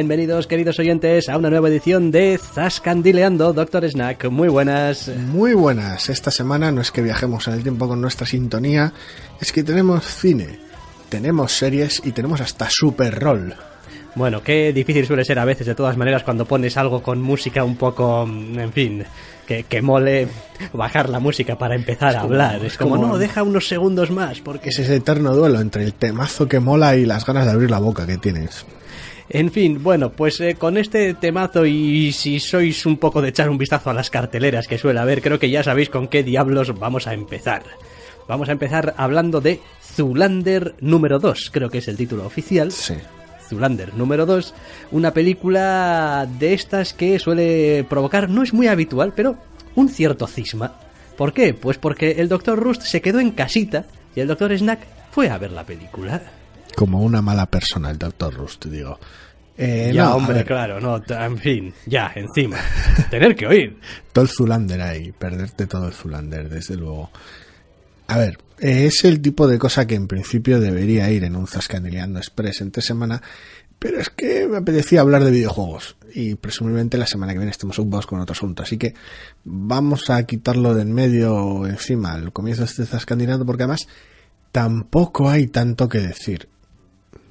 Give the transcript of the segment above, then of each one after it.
Bienvenidos, queridos oyentes, a una nueva edición de Zascandileando, Doctor Snack. Muy buenas. Muy buenas. Esta semana no es que viajemos en el tiempo con nuestra sintonía, es que tenemos cine, tenemos series y tenemos hasta Super Roll. Bueno, qué difícil suele ser a veces, de todas maneras, cuando pones algo con música un poco, mm, en fin, que, que mole bajar la música para empezar a hablar. Es como, como- no, deja unos segundos más, porque... Es ese eterno duelo entre el temazo que mola y las ganas de abrir la boca que tienes. En fin, bueno, pues eh, con este temazo y si sois un poco de echar un vistazo a las carteleras que suele haber, creo que ya sabéis con qué diablos vamos a empezar. Vamos a empezar hablando de Zulander número 2, creo que es el título oficial. Sí. Zulander número 2, una película de estas que suele provocar, no es muy habitual, pero un cierto cisma. ¿Por qué? Pues porque el Dr. Rust se quedó en casita y el Dr. Snack fue a ver la película. Como una mala persona el Dr. Rust, digo. Eh, ya, no, hombre, claro, no, en fin, ya, encima. Tener que oír. Todo el Zulander ahí, perderte todo el Zulander, desde luego. A ver, eh, es el tipo de cosa que en principio debería ir en un Zascandileando Express entre semana, pero es que me apetecía hablar de videojuegos y presumiblemente la semana que viene estemos ocupados con otro asunto, así que vamos a quitarlo de en medio encima al comienzo de este Zascandileando porque además tampoco hay tanto que decir.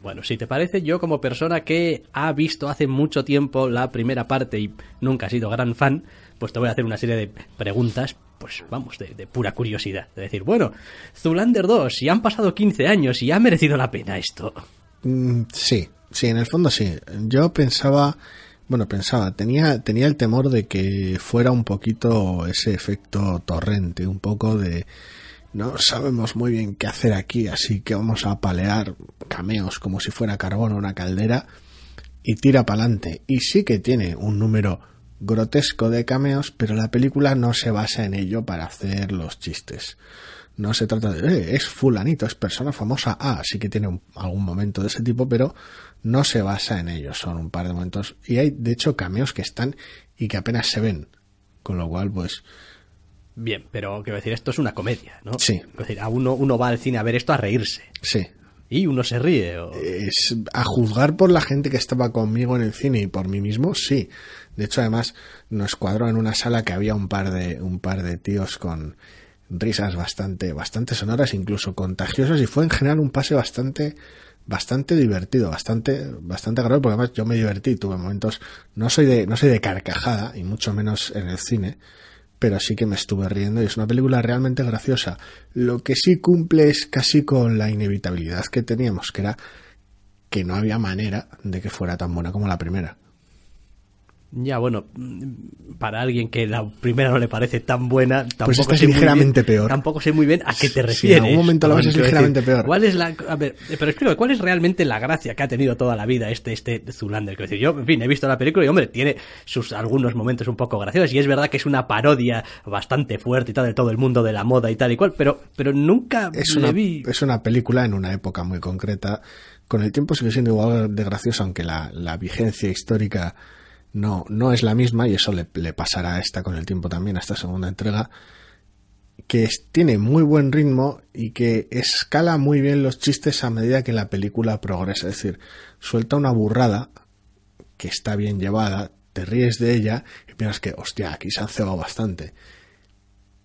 Bueno, si te parece, yo como persona que ha visto hace mucho tiempo la primera parte y nunca ha sido gran fan, pues te voy a hacer una serie de preguntas, pues vamos, de, pura curiosidad. De decir, bueno, Zulander 2, si han pasado 15 años y ha merecido la pena esto. Mm, sí, sí, en el fondo sí. Yo pensaba, bueno, pensaba, tenía, tenía el temor de que fuera un poquito ese efecto torrente, un poco de no sabemos muy bien qué hacer aquí, así que vamos a palear cameos como si fuera carbón o una caldera y tira para adelante. Y sí que tiene un número grotesco de cameos, pero la película no se basa en ello para hacer los chistes. No se trata de, eh, es fulanito, es persona famosa, ah, sí que tiene algún momento de ese tipo, pero no se basa en ello, son un par de momentos. Y hay, de hecho, cameos que están y que apenas se ven. Con lo cual, pues, Bien, pero quiero decir, esto es una comedia, ¿no? Sí. Es decir, a uno, uno va al cine a ver esto a reírse. sí. Y uno se ríe. O... Es, a juzgar por la gente que estaba conmigo en el cine y por mí mismo, sí. De hecho, además, nos cuadró en una sala que había un par de, un par de tíos con risas bastante, bastante sonoras, incluso contagiosas, y fue en general un pase bastante, bastante divertido, bastante, bastante agradable, porque además yo me divertí, tuve momentos, no soy de, no soy de carcajada, y mucho menos en el cine, pero sí que me estuve riendo y es una película realmente graciosa. Lo que sí cumple es casi con la inevitabilidad que teníamos, que era que no había manera de que fuera tan buena como la primera. Ya, bueno, para alguien que la primera no le parece tan buena, tampoco Pues esta es ligeramente bien- peor. Tampoco sé muy bien a qué te Sí, en refieres. algún momento la ves es ligeramente peor. ¿Cuál es la, a ver, pero explico, ¿cuál es realmente la gracia que ha tenido toda la vida este, este Zulander? Quiero decir, yo, en fin, he visto la película y, hombre, tiene sus algunos momentos un poco graciosos y es verdad que es una parodia bastante fuerte y tal de todo el mundo de la moda y tal y cual, pero, pero nunca Es una, vi... es una película en una época muy concreta. Con el tiempo sigue siendo igual de graciosa, aunque la, la vigencia histórica no, no es la misma, y eso le, pasará a esta con el tiempo también, a esta segunda entrega, que tiene muy buen ritmo y que escala muy bien los chistes a medida que la película progresa. Es decir, suelta una burrada que está bien llevada, te ríes de ella y piensas que, hostia, aquí se han cebado bastante.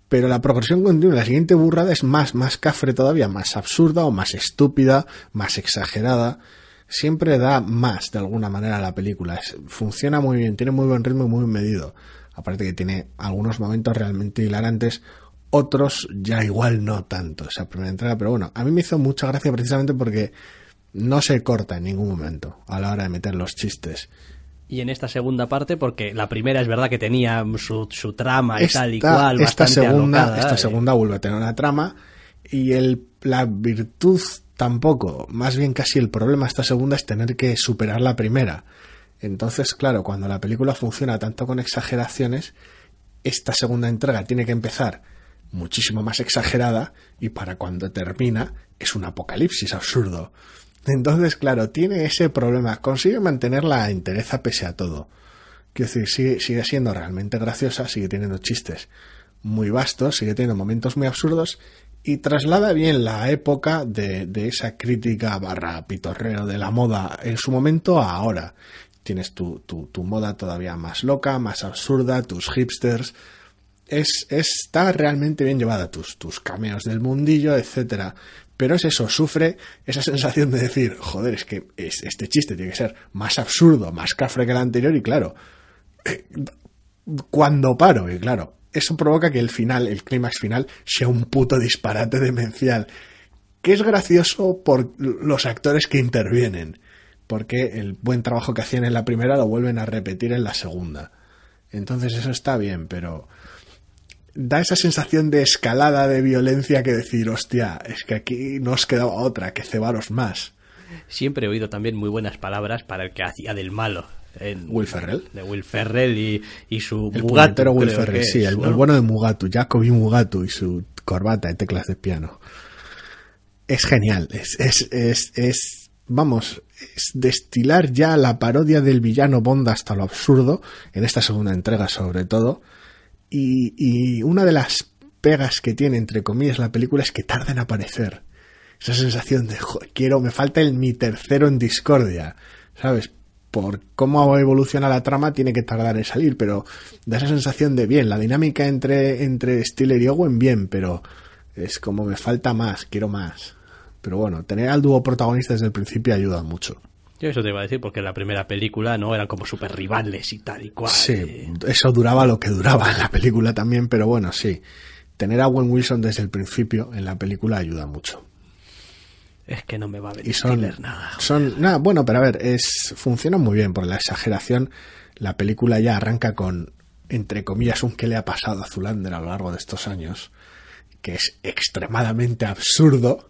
Pero la progresión continua, la siguiente burrada es más, más cafre todavía, más absurda o más estúpida, más exagerada. Siempre da más de alguna manera a la película. Es- funciona muy bien, tiene muy buen ritmo y muy medido. Aparte que tiene algunos momentos realmente hilarantes, otros ya igual no tanto, esa primera entrega. Pero bueno, a mí me hizo mucha gracia precisamente porque no se corta en ningún momento a la hora de meter los chistes. Y en esta segunda parte, porque la primera es verdad que tenía su, su trama y esta, tal y cual, esta bastante segunda, alocada, esta eh. segunda vuelve a tener una trama y el, la virtud tampoco, más bien casi el problema esta segunda es tener que superar la primera. Entonces, claro, cuando la película funciona tanto con exageraciones, esta segunda entrega tiene que empezar muchísimo más exagerada y para cuando termina es un apocalipsis absurdo. Entonces, claro, tiene ese problema. Consigue mantener la entereza pese a todo. Quiero decir, sigue, sigue siendo realmente graciosa, sigue teniendo chistes muy vastos, sigue teniendo momentos muy absurdos y traslada bien la época de, de esa crítica barra pitorreo de la moda en su momento a ahora. Tienes tu, tu, tu moda todavía más loca, más absurda, tus hipsters. Es, está realmente bien llevada, tus, tus cameos del mundillo, etcétera. Pero es eso, sufre esa sensación de decir, joder, es que es, este chiste tiene que ser más absurdo, más cafre que el anterior, y claro, eh, cuando paro, y claro, eso provoca que el final, el clímax final, sea un puto disparate demencial. Que es gracioso por los actores que intervienen, porque el buen trabajo que hacían en la primera lo vuelven a repetir en la segunda. Entonces eso está bien, pero da esa sensación de escalada de violencia que decir, hostia, es que aquí no os quedaba otra que cebaros más. Siempre he oído también muy buenas palabras para el que hacía del malo. Will Ferrell. De Will Ferrell y, y su El Mugatu, Will Ferrell, sí, el, ¿no? el bueno de Mugatu, Jacoby Mugatu y su corbata de teclas de piano. Es genial, es, es, es, es, vamos, es destilar ya la parodia del villano Bond hasta lo absurdo, en esta segunda entrega sobre todo, y, y una de las pegas que tiene, entre comillas, la película es que tarda en aparecer. Esa sensación de, "Joder, quiero, me falta el mi tercero en discordia, ¿sabes? Por cómo evoluciona la trama tiene que tardar en salir, pero da esa sensación de bien, la dinámica entre, entre Stiller y Owen bien, pero es como me falta más, quiero más. Pero bueno, tener al dúo protagonista desde el principio ayuda mucho. Yo eso te iba a decir porque en la primera película no eran como super rivales y tal y cual. Sí, eso duraba lo que duraba en la película también, pero bueno, sí. Tener a Owen Wilson desde el principio en la película ayuda mucho. Es que no me va a venir Y son, Stiller nada. son nada, bueno, pero a ver, es funciona muy bien por la exageración. La película ya arranca con entre comillas un que le ha pasado a Zulander a lo largo de estos años, que es extremadamente absurdo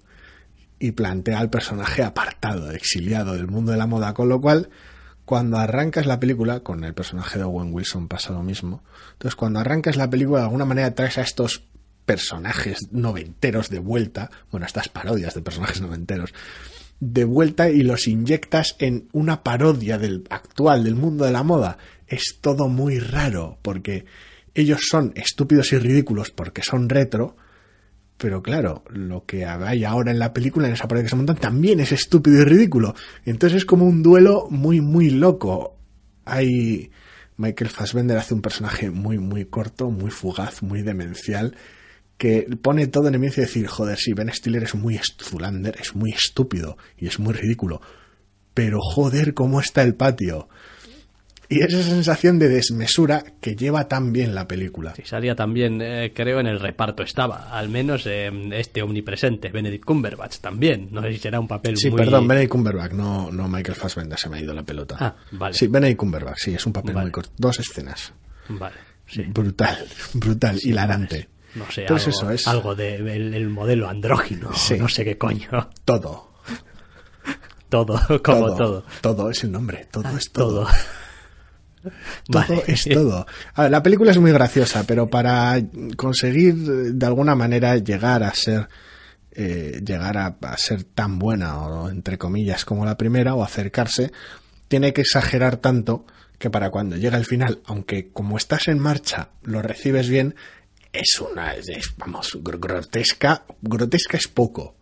y plantea al personaje apartado, exiliado del mundo de la moda, con lo cual cuando arrancas la película, con el personaje de Owen Wilson pasa lo mismo. Entonces, cuando arrancas la película, de alguna manera traes a estos personajes noventeros de vuelta, bueno, estas parodias de personajes noventeros, de vuelta y los inyectas en una parodia del actual, del mundo de la moda. Es todo muy raro, porque ellos son estúpidos y ridículos porque son retro, pero claro, lo que hay ahora en la película, en esa parodia que se montan, también es estúpido y ridículo. Entonces es como un duelo muy, muy loco. Hay. Michael Fassbender hace un personaje muy, muy corto, muy fugaz, muy demencial, que pone todo en evidencia y decir, joder, sí, Ben Stiller es muy Zulander, es muy estúpido y es muy ridículo. Pero joder, cómo está el patio. Y esa sensación de desmesura que lleva tan bien la película. Sí, salía también, eh, creo, en el reparto estaba, al menos eh, este omnipresente, Benedict Cumberbatch también. No sé si será un papel Sí, muy... perdón, Benedict Cumberbatch, no, no Michael Fassbender, se me ha ido la pelota. Ah, vale. Sí, Benedict Cumberbatch, sí, es un papel Vale. muy corto. Dos escenas. Vale, sí. Brutal, brutal, hilarante. No sé, Pero es algo, eso, es algo de el, el modelo andrógino, Sí. no sé qué coño. todo. Todo, como todo. Todo es el nombre, todo es todo. Todo. Todo Vale. es todo. A ver, la película es muy graciosa, pero para conseguir de alguna manera llegar a ser eh, llegar a, a ser tan buena o entre comillas como la primera o acercarse, tiene que exagerar tanto que para cuando llega el final, aunque como estás en marcha lo recibes bien, es una es, vamos gr- grotesca, grotesca es poco.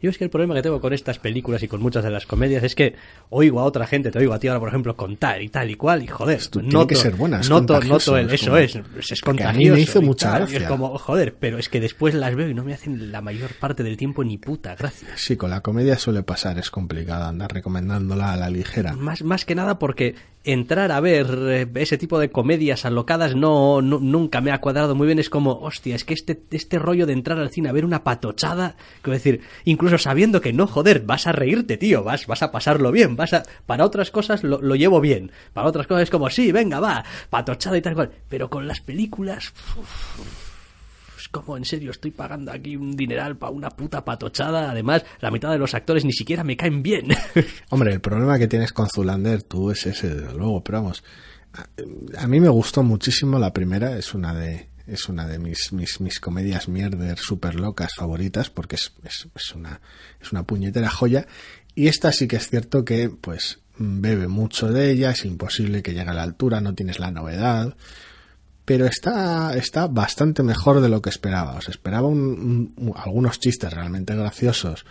Yo es que el problema que tengo con estas películas y con muchas de las comedias es que oigo a otra gente, te oigo a ti ahora, por ejemplo, contar y tal y cual, y joder, Esto tiene noto, que ser buena, es noto, contagioso, noto el, es eso como- es, es, es Porque a mí contagioso. me hizo mucha tal, gracia. Es como, joder, pero es que después las veo y no me hacen la mayor parte del tiempo ni puta gracia. Sí, con la comedia suele pasar, es complicado andar recomendándola a la ligera. Más, más que nada porque entrar a ver eh, ese tipo de comedias alocadas no, no- nunca me ha cuadrado muy bien. Es como, hostia, es que este, este rollo de entrar al cine a ver una patochada, quiero decir, incluso sabiendo que no, joder, vas a reírte, tío, vas, vas a pasarlo bien, vas a, para otras cosas lo, lo llevo bien, para otras cosas es como, sí, venga, va, patochada y tal cual, pero con las películas... Es como, en serio, estoy pagando aquí un dineral para una puta patochada. Además, la mitad de los actores ni siquiera me caen bien. Hombre, el problema que tienes con Zulander tú es ese, desde luego, pero vamos. A, a mí me gustó muchísimo la primera, es una de es una de mis, mis, mis comedias mierder super locas favoritas porque es, es, es, una, es una puñetera joya. Y esta sí que es cierto que, pues, bebe mucho de ella, es imposible que llegue a la altura, no tienes la novedad. Pero está, está bastante mejor de lo que esperaba. Os esperaba un, un, algunos chistes realmente graciosos,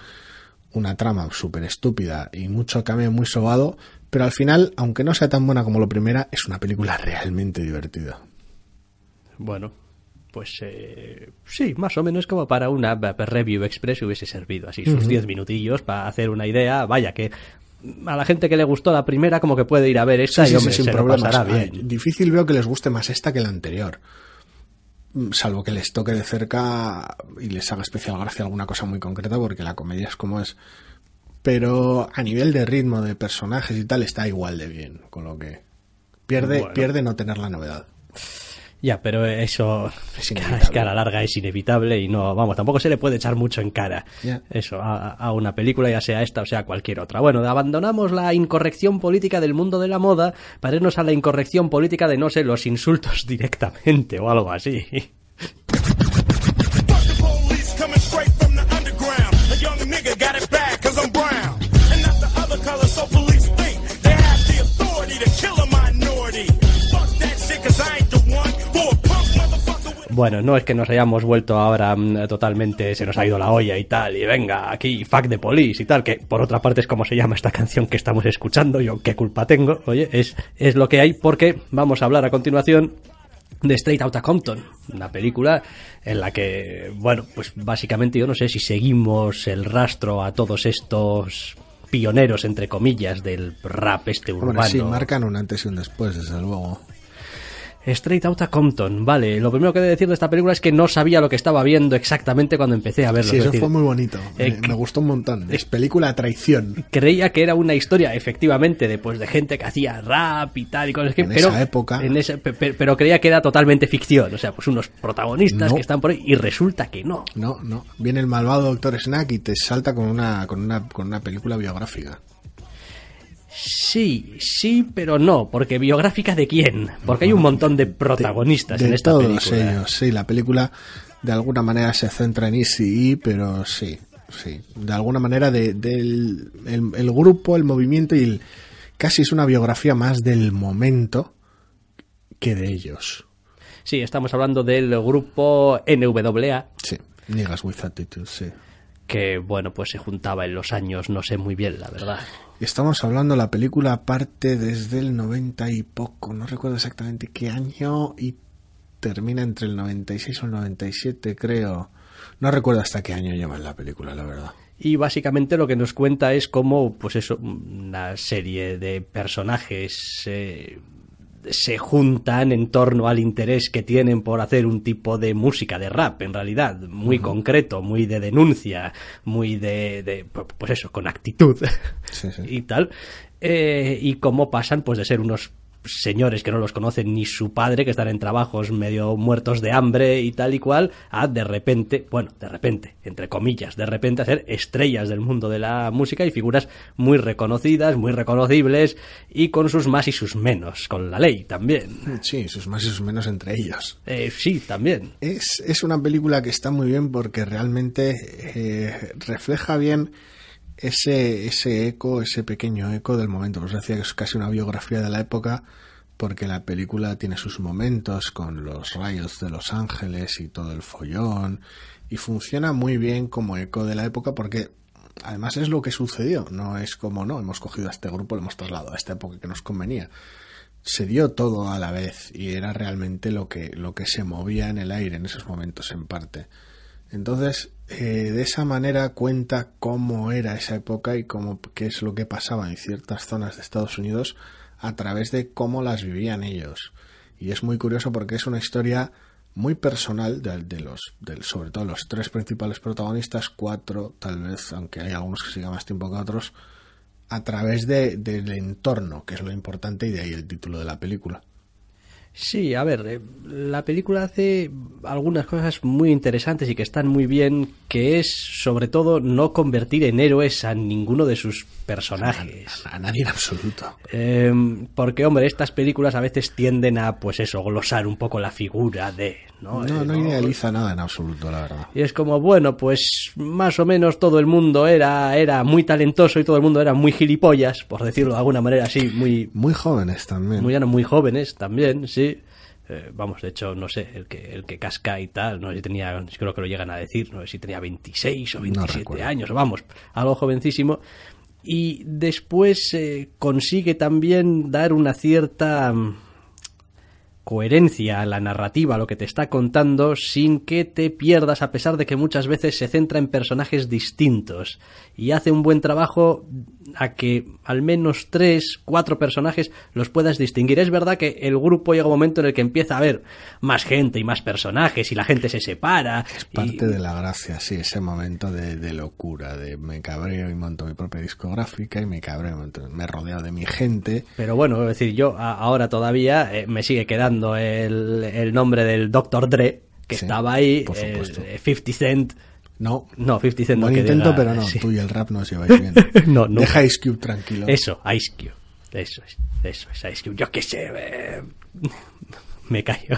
una trama súper estúpida y mucho cambio muy sobado, pero al final, aunque no sea tan buena como la primera, es una película realmente divertida. Bueno, pues eh, sí, más o menos como para una review express hubiese servido así sus 10 uh -huh. minutillos para hacer una idea. Vaya, que a la gente que le gustó la primera como que puede ir a ver esta sí, y hombre, sí, sin se problemas. bien. Difícil veo que les guste más esta que la anterior. Mm, Salvo que les toque de cerca y les haga especial gracia alguna cosa muy concreta, porque la comedia es como es. Pero a nivel de ritmo, de personajes y tal, está igual de bien. Con lo que pierde, Bueno. pierde no tener la novedad. Ya, pero eso Es que a la larga es inevitable y no, vamos, tampoco se le puede echar mucho en cara eso a, a una película, ya sea esta o sea cualquier otra. Bueno, abandonamos la incorrección política del mundo de la moda para irnos a la incorrección política de, no sé, los insultos directamente o algo así. Bueno, no es que nos hayamos vuelto ahora mm, totalmente, se nos ha ido la olla y tal, y venga, aquí, fuck the police y tal, que por otra parte es como se llama esta canción que estamos escuchando, yo qué culpa tengo, oye, es, es lo que hay, porque vamos a hablar a continuación de Straight Outta Compton, una película en la que, bueno, pues básicamente yo no sé si seguimos el rastro a todos estos pioneros, entre comillas, del rap este urbano. Hombre, sí, marcan un antes y un después, desde luego. Straight Outta Compton, vale. Lo primero que he de decir de esta película es que no sabía lo que estaba viendo exactamente cuando empecé a verlo. Sí, es eso decir, fue muy bonito. eh, me, me gustó un montón. Es película traición. Creía que era una historia, efectivamente, de, pues, de gente que hacía rap y tal y cosas que, En pero, esa época. en pe- pero creía que era totalmente ficción. O sea, pues unos protagonistas No. que están por ahí y resulta que no. No, no. Viene el malvado Doctor Snack y te salta con una, con una, con una película biográfica. Sí, sí, pero no, porque biográfica de quién? Porque hay un montón de protagonistas de en esta todos película. ellos, sí. La película de alguna manera se centra en Easy pero sí, sí. De alguna manera de, del el, el grupo, el movimiento y el, casi es una biografía más del momento que de ellos. Sí, estamos hablando del grupo NWA, Sí. Niggas with attitude, sí. que bueno, pues se juntaba en los años, no sé muy bien, la verdad. Estamos hablando la película parte desde el 90 y poco, no recuerdo exactamente qué año y termina entre el 96 o el 97, creo. No recuerdo hasta qué año lleva la película, la verdad. Y básicamente lo que nos cuenta es cómo, pues eso, una serie de personajes eh, se juntan en torno al interés que tienen por hacer un tipo de música de rap, en realidad, muy concreto, muy de denuncia, muy de, de, pues eso, con actitud Sí, sí. y tal, eh, y cómo pasan pues de ser unos señores que no los conocen ni su padre, que están en trabajos medio muertos de hambre y tal y cual, a de repente, bueno, de repente, entre comillas, de repente a ser estrellas del mundo de la música y figuras muy reconocidas, muy reconocibles y con sus más y sus menos, con la ley también. Sí, sus más y sus menos entre ellos. Eh, sí, también. Es, es una película que está muy bien porque realmente eh, refleja bien ese, ese eco, ese pequeño eco del momento. Pues decía que es casi una biografía de la época porque la película tiene sus momentos con los rayos de Los Ángeles y todo el follón y funciona muy bien como eco de la época porque además es lo que sucedió, no es como no, hemos cogido a este grupo, lo hemos trasladado a esta época que nos convenía se dio todo a la vez y era realmente lo que, lo que se movía en el aire en esos momentos en parte. Entonces, eh, de esa manera cuenta cómo era esa época y cómo, qué es lo que pasaba en ciertas zonas de Estados Unidos a través de cómo las vivían ellos. Y es muy curioso porque es una historia muy personal de, de los, del, sobre todo los tres principales protagonistas, cuatro tal vez, aunque hay algunos que sigan más tiempo que otros, a través de, del entorno, que es lo importante y de ahí el título de la película. Sí, a ver, eh, la película hace algunas cosas muy interesantes y que están muy bien, que es sobre todo no convertir en héroes a ninguno de sus personajes. A nadie en absoluto. Eh, porque, hombre, estas películas a veces tienden a, pues eso, glosar un poco la figura de, ¿no? No, Eh, no idealiza nada en absoluto, la verdad. Y es como, bueno, pues más o menos todo el mundo era, era muy talentoso y todo el mundo era muy gilipollas, por decirlo de alguna manera así, muy, Muy jóvenes también. muy, muy jóvenes también, sí. Eh, vamos, de hecho, no sé, el que, el que casca y tal, no sé si tenía, creo que lo llegan a decir, no sé si tenía 26 o 27 recuerdo. años, vamos, algo jovencísimo. Y después eh, consigue también dar una cierta mm, coherencia a la narrativa, lo que te está contando, sin que te pierdas, a pesar de que muchas veces se centra en personajes distintos. Y hace un buen trabajo a que al menos tres, cuatro personajes los puedas distinguir. Es verdad que el grupo llega un momento en el que empieza a haber más gente y más personajes y la gente se separa. y- Parte de la gracia, sí, ese momento de, de locura, de me cabreo y monto mi propia discográfica y me cabreo, me rodeo de mi gente. Pero bueno, es decir, yo ahora todavía eh, me sigue quedando el, el nombre del Dr. Dre, que Sí, estaba ahí, por supuesto. eh, 50 Cent. No, No, 50 Cent no buen que intento, diga- pero no, sí. tú y el rap no os lleváis bien. No, nunca. Deja Ice Cube tranquilo. Eso, Ice Cube. Eso es, eso es Ice Cube. Yo qué sé, eh, me callo.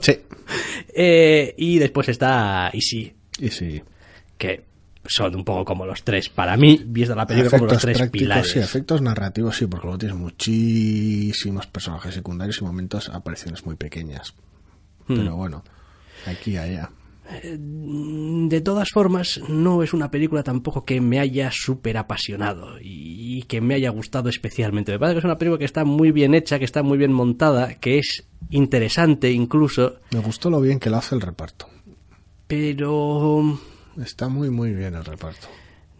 Sí. Eh, y después está Easy, Y sí. que son un poco como los tres, para mí, viendo la película como los tres pilares. sí, efectos narrativos sí, porque luego tienes muchísimos personajes secundarios y momentos, apariciones muy pequeñas. Hmm. Pero bueno, aquí y allá. De todas formas, no es una película tampoco que me haya súper apasionado y que me haya gustado especialmente. Me parece que es una película que está muy bien hecha, que está muy bien montada, que es interesante incluso, Me gustó lo bien que lo hace el reparto. pero Está muy, muy bien el reparto.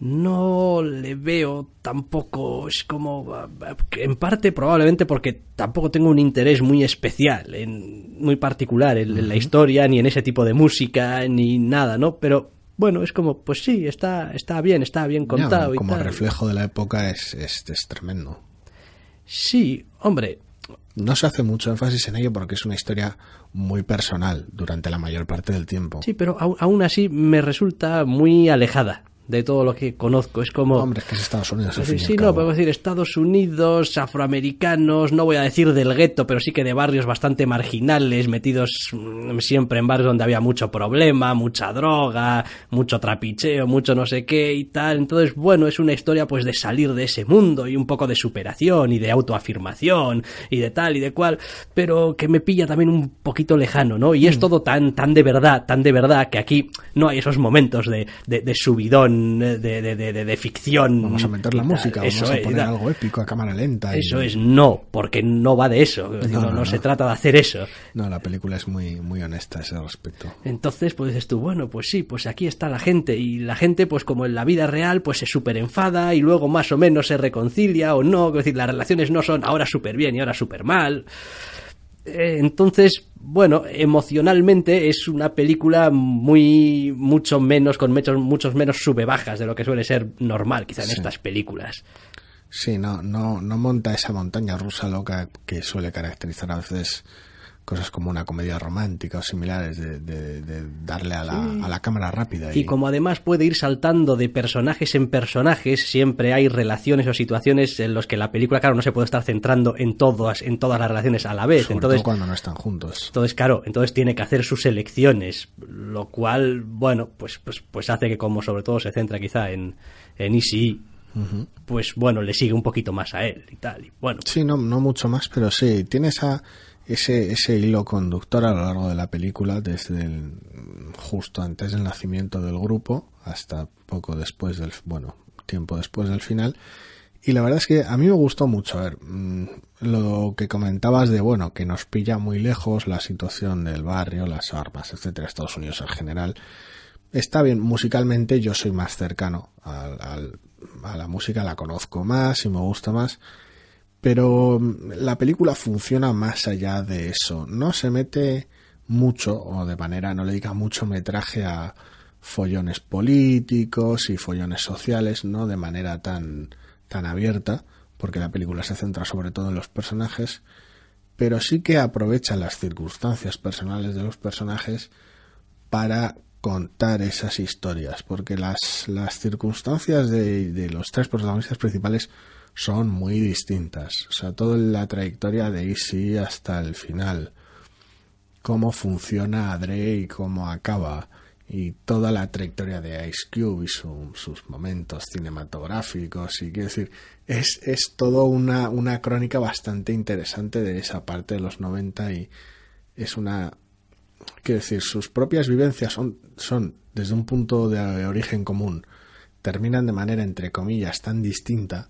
No le veo tampoco, es como, en parte probablemente porque tampoco tengo un interés muy especial, en, muy particular en, en la historia, ni en ese tipo de música, ni nada, ¿no? Pero bueno, es como, pues sí, está, está bien, está bien contado y como tal. reflejo de la época es, es, es tremendo. Sí, hombre, No se hace mucho énfasis en ello porque es una historia muy personal durante la mayor parte del tiempo. sí, pero aún así me resulta muy alejada de todo lo que conozco. Es como... Hombre, es que es Estados Unidos. al Sí, y al no, cabo. podemos decir Estados Unidos, afroamericanos, no voy a decir del gueto, pero sí que de barrios bastante marginales, metidos mm, siempre en barrios donde había mucho problema, mucha droga, mucho trapicheo, mucho no sé qué y tal. Entonces, bueno, es una historia pues de salir de ese mundo y un poco de superación y de autoafirmación y de tal y de cual, pero que me pilla también un poquito lejano, ¿no? Mm. Y es todo tan, tan de verdad, tan de verdad, que aquí no hay esos momentos de, de, de subidón, eh, de, de, de, ficción. Vamos a meter la tal. música, Eso vamos a es, poner algo épico a cámara lenta. y- Eso es, no, porque no va de eso. No, No, no, no no. se trata de hacer eso. No, la película es muy, muy honesta a ese respecto. Entonces, pues dices tú, bueno, pues sí, pues aquí está la gente. Y la gente, pues como en la vida real, pues se súper enfada y luego más o menos se reconcilia o no. Es decir, las relaciones no son ahora súper bien y ahora súper mal. Eh, Entonces, bueno, emocionalmente es una película muy, mucho menos, con muchos, muchos menos sube bajas de lo que suele ser normal, quizá en Sí. estas películas. Sí, no, no, no monta esa montaña rusa loca que suele caracterizar a veces cosas como una comedia romántica o similares de, de- de darle a la, a la cámara rápida. Y como además puede ir saltando de personajes en personajes, siempre hay relaciones o situaciones en los que la película, claro, no se puede estar centrando en todas, en todas las relaciones a la vez. sobre Entonces, todo cuando no están juntos. entonces, claro, entonces tiene que hacer sus elecciones, lo cual, bueno, pues, pues, pues hace que como sobre todo se centra quizá en, en Easy, pues bueno, le sigue un poquito más a él y tal. Y bueno, Sí, no, no mucho más, pero sí, tiene esa, ese, ese hilo conductor a lo largo de la película, desde el, justo antes del nacimiento del grupo hasta poco después del, bueno, tiempo después del final. Y la verdad es que a mí me gustó mucho, a ver, mm, lo que comentabas de, bueno, que nos pilla muy lejos la situación del barrio, las armas, etcétera, Estados Unidos en general. Está bien, musicalmente yo soy más cercano al, al- a la música, la conozco más y me gusta más pero mm, la película funciona más allá de eso. No se mete mucho, o de manera, no le dedica mucho metraje a follones políticos y follones sociales, no de manera tan, tan abierta, porque la película se centra sobre todo en los personajes, pero sí que aprovecha las circunstancias personales de los personajes para contar esas historias, porque las, las circunstancias de, de los tres protagonistas principales son muy distintas. O sea, toda la trayectoria de Easy hasta el final. cómo funciona Adre y cómo acaba y toda la trayectoria de Ice Cube y su- sus momentos cinematográficos y quiero decir es, es todo una, una crónica bastante interesante de esa parte de los 90 y es una quiero decir sus propias vivencias son, son desde un punto de origen común terminan de manera entre comillas tan distinta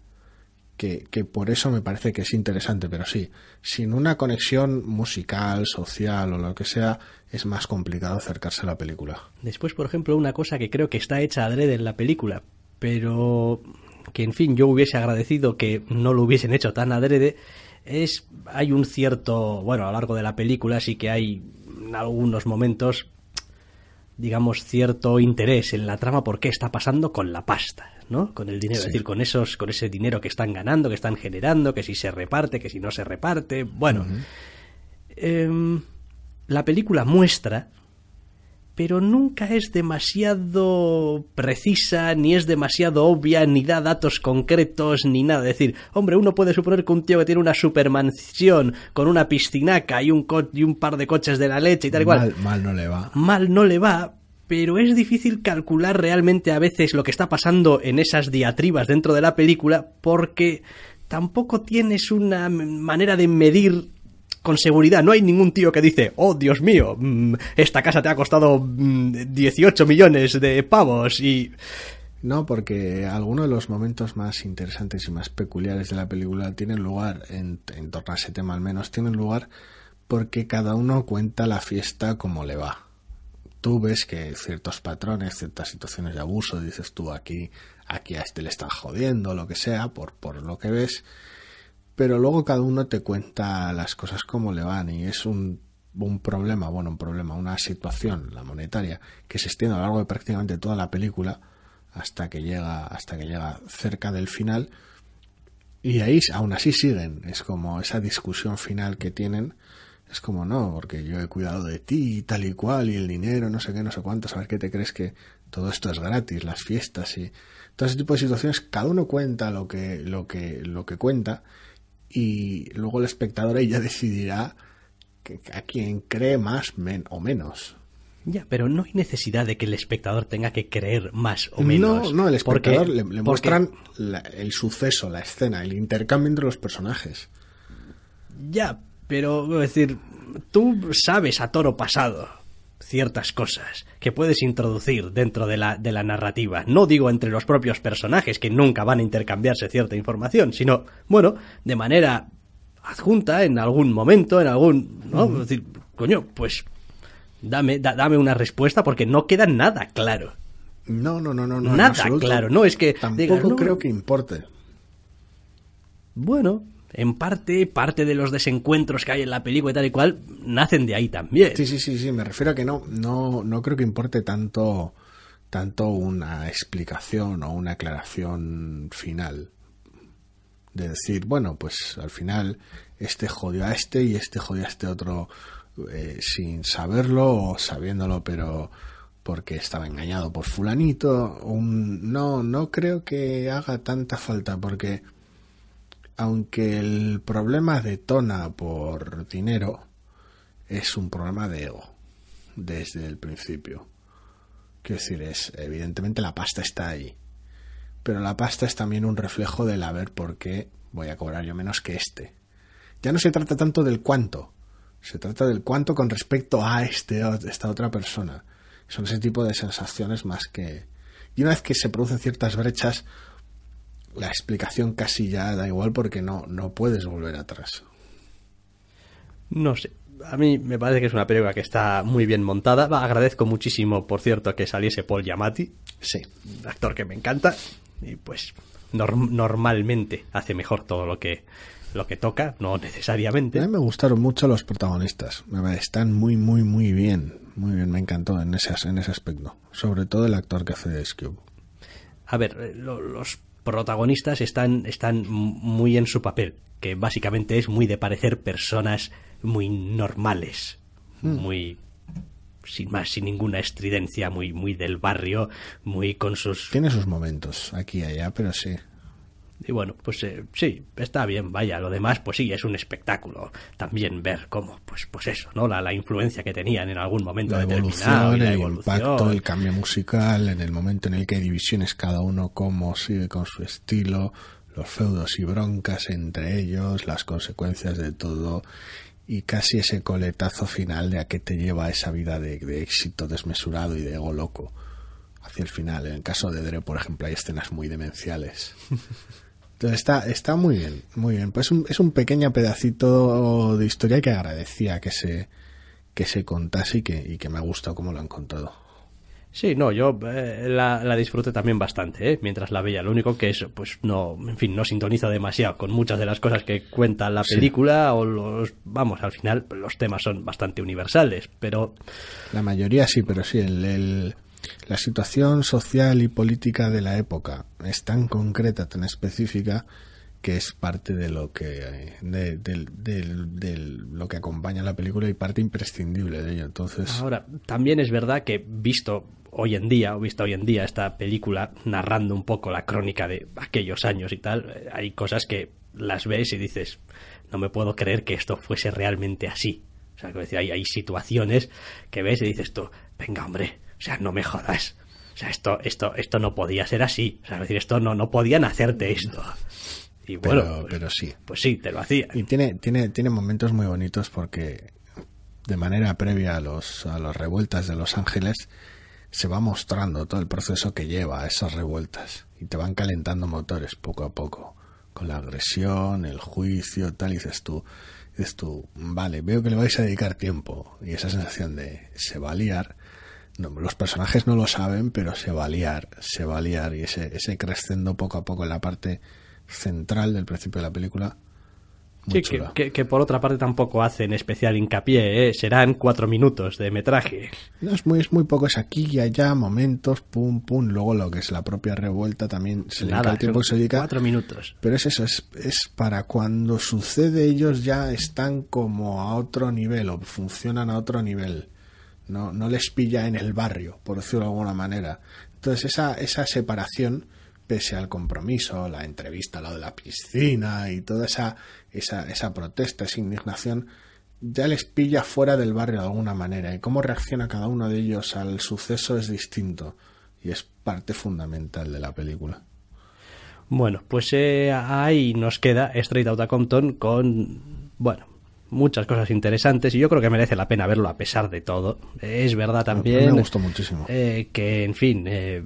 que, que por eso me parece que es interesante, pero sí, sin una conexión musical, social o lo que sea, es más complicado acercarse a la película. Después, por ejemplo, una cosa que creo que está hecha adrede en la película, pero que en fin yo hubiese agradecido que no lo hubiesen hecho tan adrede, es hay un cierto, bueno, a lo largo de la película sí que hay en algunos momentos digamos cierto interés en la trama por qué está pasando con la pasta, ¿no? Con el dinero, Sí. es decir, con esos con ese dinero que están ganando, que están generando, que si se reparte, que si no se reparte, bueno, Em, la película muestra, pero nunca es demasiado precisa, ni es demasiado obvia, ni da datos concretos, ni nada. Es decir, hombre, uno puede suponer que un tío que tiene una supermansión con una piscinaca y un, co- y un par de coches de la leche y tal y cual, Mal, mal no le va. mal no le va, pero es difícil calcular realmente a veces lo que está pasando en esas diatribas dentro de la película porque tampoco tienes una manera de medir con seguridad. No hay ningún tío que dice, oh Dios mío, mm, esta casa te ha costado mm, 18 millones de pavos y... No, porque algunos de los momentos más interesantes y más peculiares de la película tienen lugar, en torno a ese tema al menos, tienen lugar porque cada uno cuenta la fiesta como le va. Tú ves que ciertos patrones, ciertas situaciones de abuso, dices tú aquí, aquí a este le están jodiendo, lo que sea, por, por lo que ves, pero luego cada uno te cuenta las cosas como le van y es un, un problema, bueno, un problema, una situación, la monetaria, que se extiende a lo largo de prácticamente toda la película hasta que llega, hasta que llega cerca del final y ahí aún así siguen, es como esa discusión final que tienen, es como no, porque yo he cuidado de ti y tal y cual y el dinero, no sé qué, no sé cuánto, saber qué te crees que todo esto es gratis, las fiestas y todo ese tipo de situaciones, cada uno cuenta lo que, lo que, lo que cuenta y luego el espectador ya decidirá que- a quién cree más men- o menos. Ya, pero no hay necesidad de que el espectador tenga que creer más o menos. No, no, el Porque- espectador le, le porque- muestran la- el suceso, la escena, el intercambio entre los personajes. Ya, pero es decir, tú sabes a toro pasado ciertas cosas que puedes introducir dentro de la, de la narrativa. No digo entre los propios personajes que nunca van a intercambiarse cierta información, sino, bueno, de manera adjunta en algún momento, en algún... ¿no? Es decir, coño, pues dame, da- dame una respuesta porque no queda nada claro. No, no, no, no, no. Nada claro, no es que Tampoco no, creo que importe. Bueno, en parte, parte de los desencuentros que hay en la película y tal y cual nacen de ahí también. Sí, sí, sí, sí. Me refiero a que no, no, no creo que importe tanto, tanto una explicación o una aclaración final. De decir, bueno, pues al final este jodió a este y este jodió a este otro eh, sin saberlo o sabiéndolo, pero porque estaba engañado por fulanito. No, no creo que haga tanta falta porque aunque el problema detona por dinero, es un problema de ego desde el principio. Quiero decir, es evidentemente la pasta está ahí, pero la pasta es también un reflejo del a ver por qué voy a cobrar yo menos que este. Ya no se trata tanto del cuánto, se trata del cuánto con respecto a este esta otra persona. Son ese tipo de sensaciones más que y una vez que se producen ciertas brechas la explicación casi ya da igual porque no no puedes volver atrás. No sé. A mí me parece que es una película que está muy bien montada. Va, agradezco muchísimo, por cierto, que saliese Paul Giamatti, Sí. actor que me encanta. Y pues norm- normalmente hace mejor todo lo que, lo que toca, no A necesariamente. mí me gustaron mucho los protagonistas. Están muy, muy, muy bien. Muy bien, me encantó en ese, en ese aspecto. Sobre todo el actor que hace de Cube. A ver, eh, lo- los protagonistas están, están muy en su papel, que básicamente es muy de parecer personas muy normales, muy sin más, sin ninguna estridencia, muy, muy del barrio, muy con sus Tiene sus momentos aquí y allá, pero sí. Y bueno, pues eh, sí, está bien, vaya, lo demás, pues sí, es un espectáculo. También ver cómo, pues, pues eso, ¿no? La, la influencia que tenían en algún momento La evolución, la el evolución. impacto, el cambio musical, en el momento en el que hay divisiones, cada uno cómo sigue con su estilo, los feudos y broncas entre ellos, las consecuencias de todo y casi ese coletazo final de a qué te lleva esa vida de, de éxito desmesurado y de ego loco hacia el final. En el caso de Dre, por ejemplo, hay escenas muy demenciales. Entonces está, está muy bien, muy bien. Pues un- es un pequeño pedacito de historia que agradecía que se, que se contase y que, y que me ha gustado cómo lo han contado. Sí, no, yo eh, la, la disfruté también bastante, ¿eh? mientras la veía. Lo único que es, pues no, en fin, no sintonizo demasiado con muchas de las cosas que cuenta la Sí. película o los, vamos, al final los temas son bastante universales, pero La mayoría sí, pero sí, el, el- la situación social y política de la época es tan concreta, tan específica, que es parte de lo que de, lo que acompaña la película y parte imprescindible de ello. Entonces, Ahora, también es verdad que visto hoy en día, o visto hoy en día esta película narrando un poco la crónica de aquellos años y tal, eh, hay cosas que las ves y dices, no me puedo creer que esto fuese realmente así. O sea, que hay situaciones que ves y dices tú, venga hombre, o sea, no me jodas. O sea, esto, esto, esto no podía ser así. O sea, es decir, esto no, no podían hacerte esto. Y pero, bueno, pues, pero sí. pues sí, te lo hacía. Y tiene, tiene, tiene momentos muy bonitos porque de manera previa a los, a las revueltas de Los Ángeles se va mostrando todo el proceso que lleva a esas revueltas y te van calentando motores poco a poco con la agresión, el juicio, tal, y dices tú, dices tú, vale, veo que le vais a dedicar tiempo y esa sensación de se va a liar, no, los personajes no lo saben, pero se va a liar, se va a liar y ese, ese crescendo poco a poco en la parte central del principio de la película. Muy Sí, que, chula. que- que por otra parte tampoco hacen especial hincapié, ¿eh? serán cuatro minutos de metraje. No, es muy, es muy poco, es aquí y allá, momentos, pum, pum. Luego lo que es la propia revuelta también se le Nada, el tiempo que se dedica. cuatro minutos. Pero es eso, es, es para cuando sucede ellos ya están como a otro nivel o funcionan a otro nivel. No, no les pilla en el barrio, por decirlo de alguna manera. Entonces esa, esa separación, pese al compromiso, la entrevista al lado de la piscina y toda esa, esa, esa protesta, esa indignación, ya les pilla fuera del barrio de alguna manera. Y cómo reacciona cada uno de ellos al suceso es distinto. Y es parte fundamental de la película. Bueno, pues eh, ahí nos queda Straight Outta Compton con, bueno, muchas cosas interesantes y yo creo que merece la pena verlo a pesar de todo. Es verdad también me gustó muchísimo. eh, que, en fin, eh,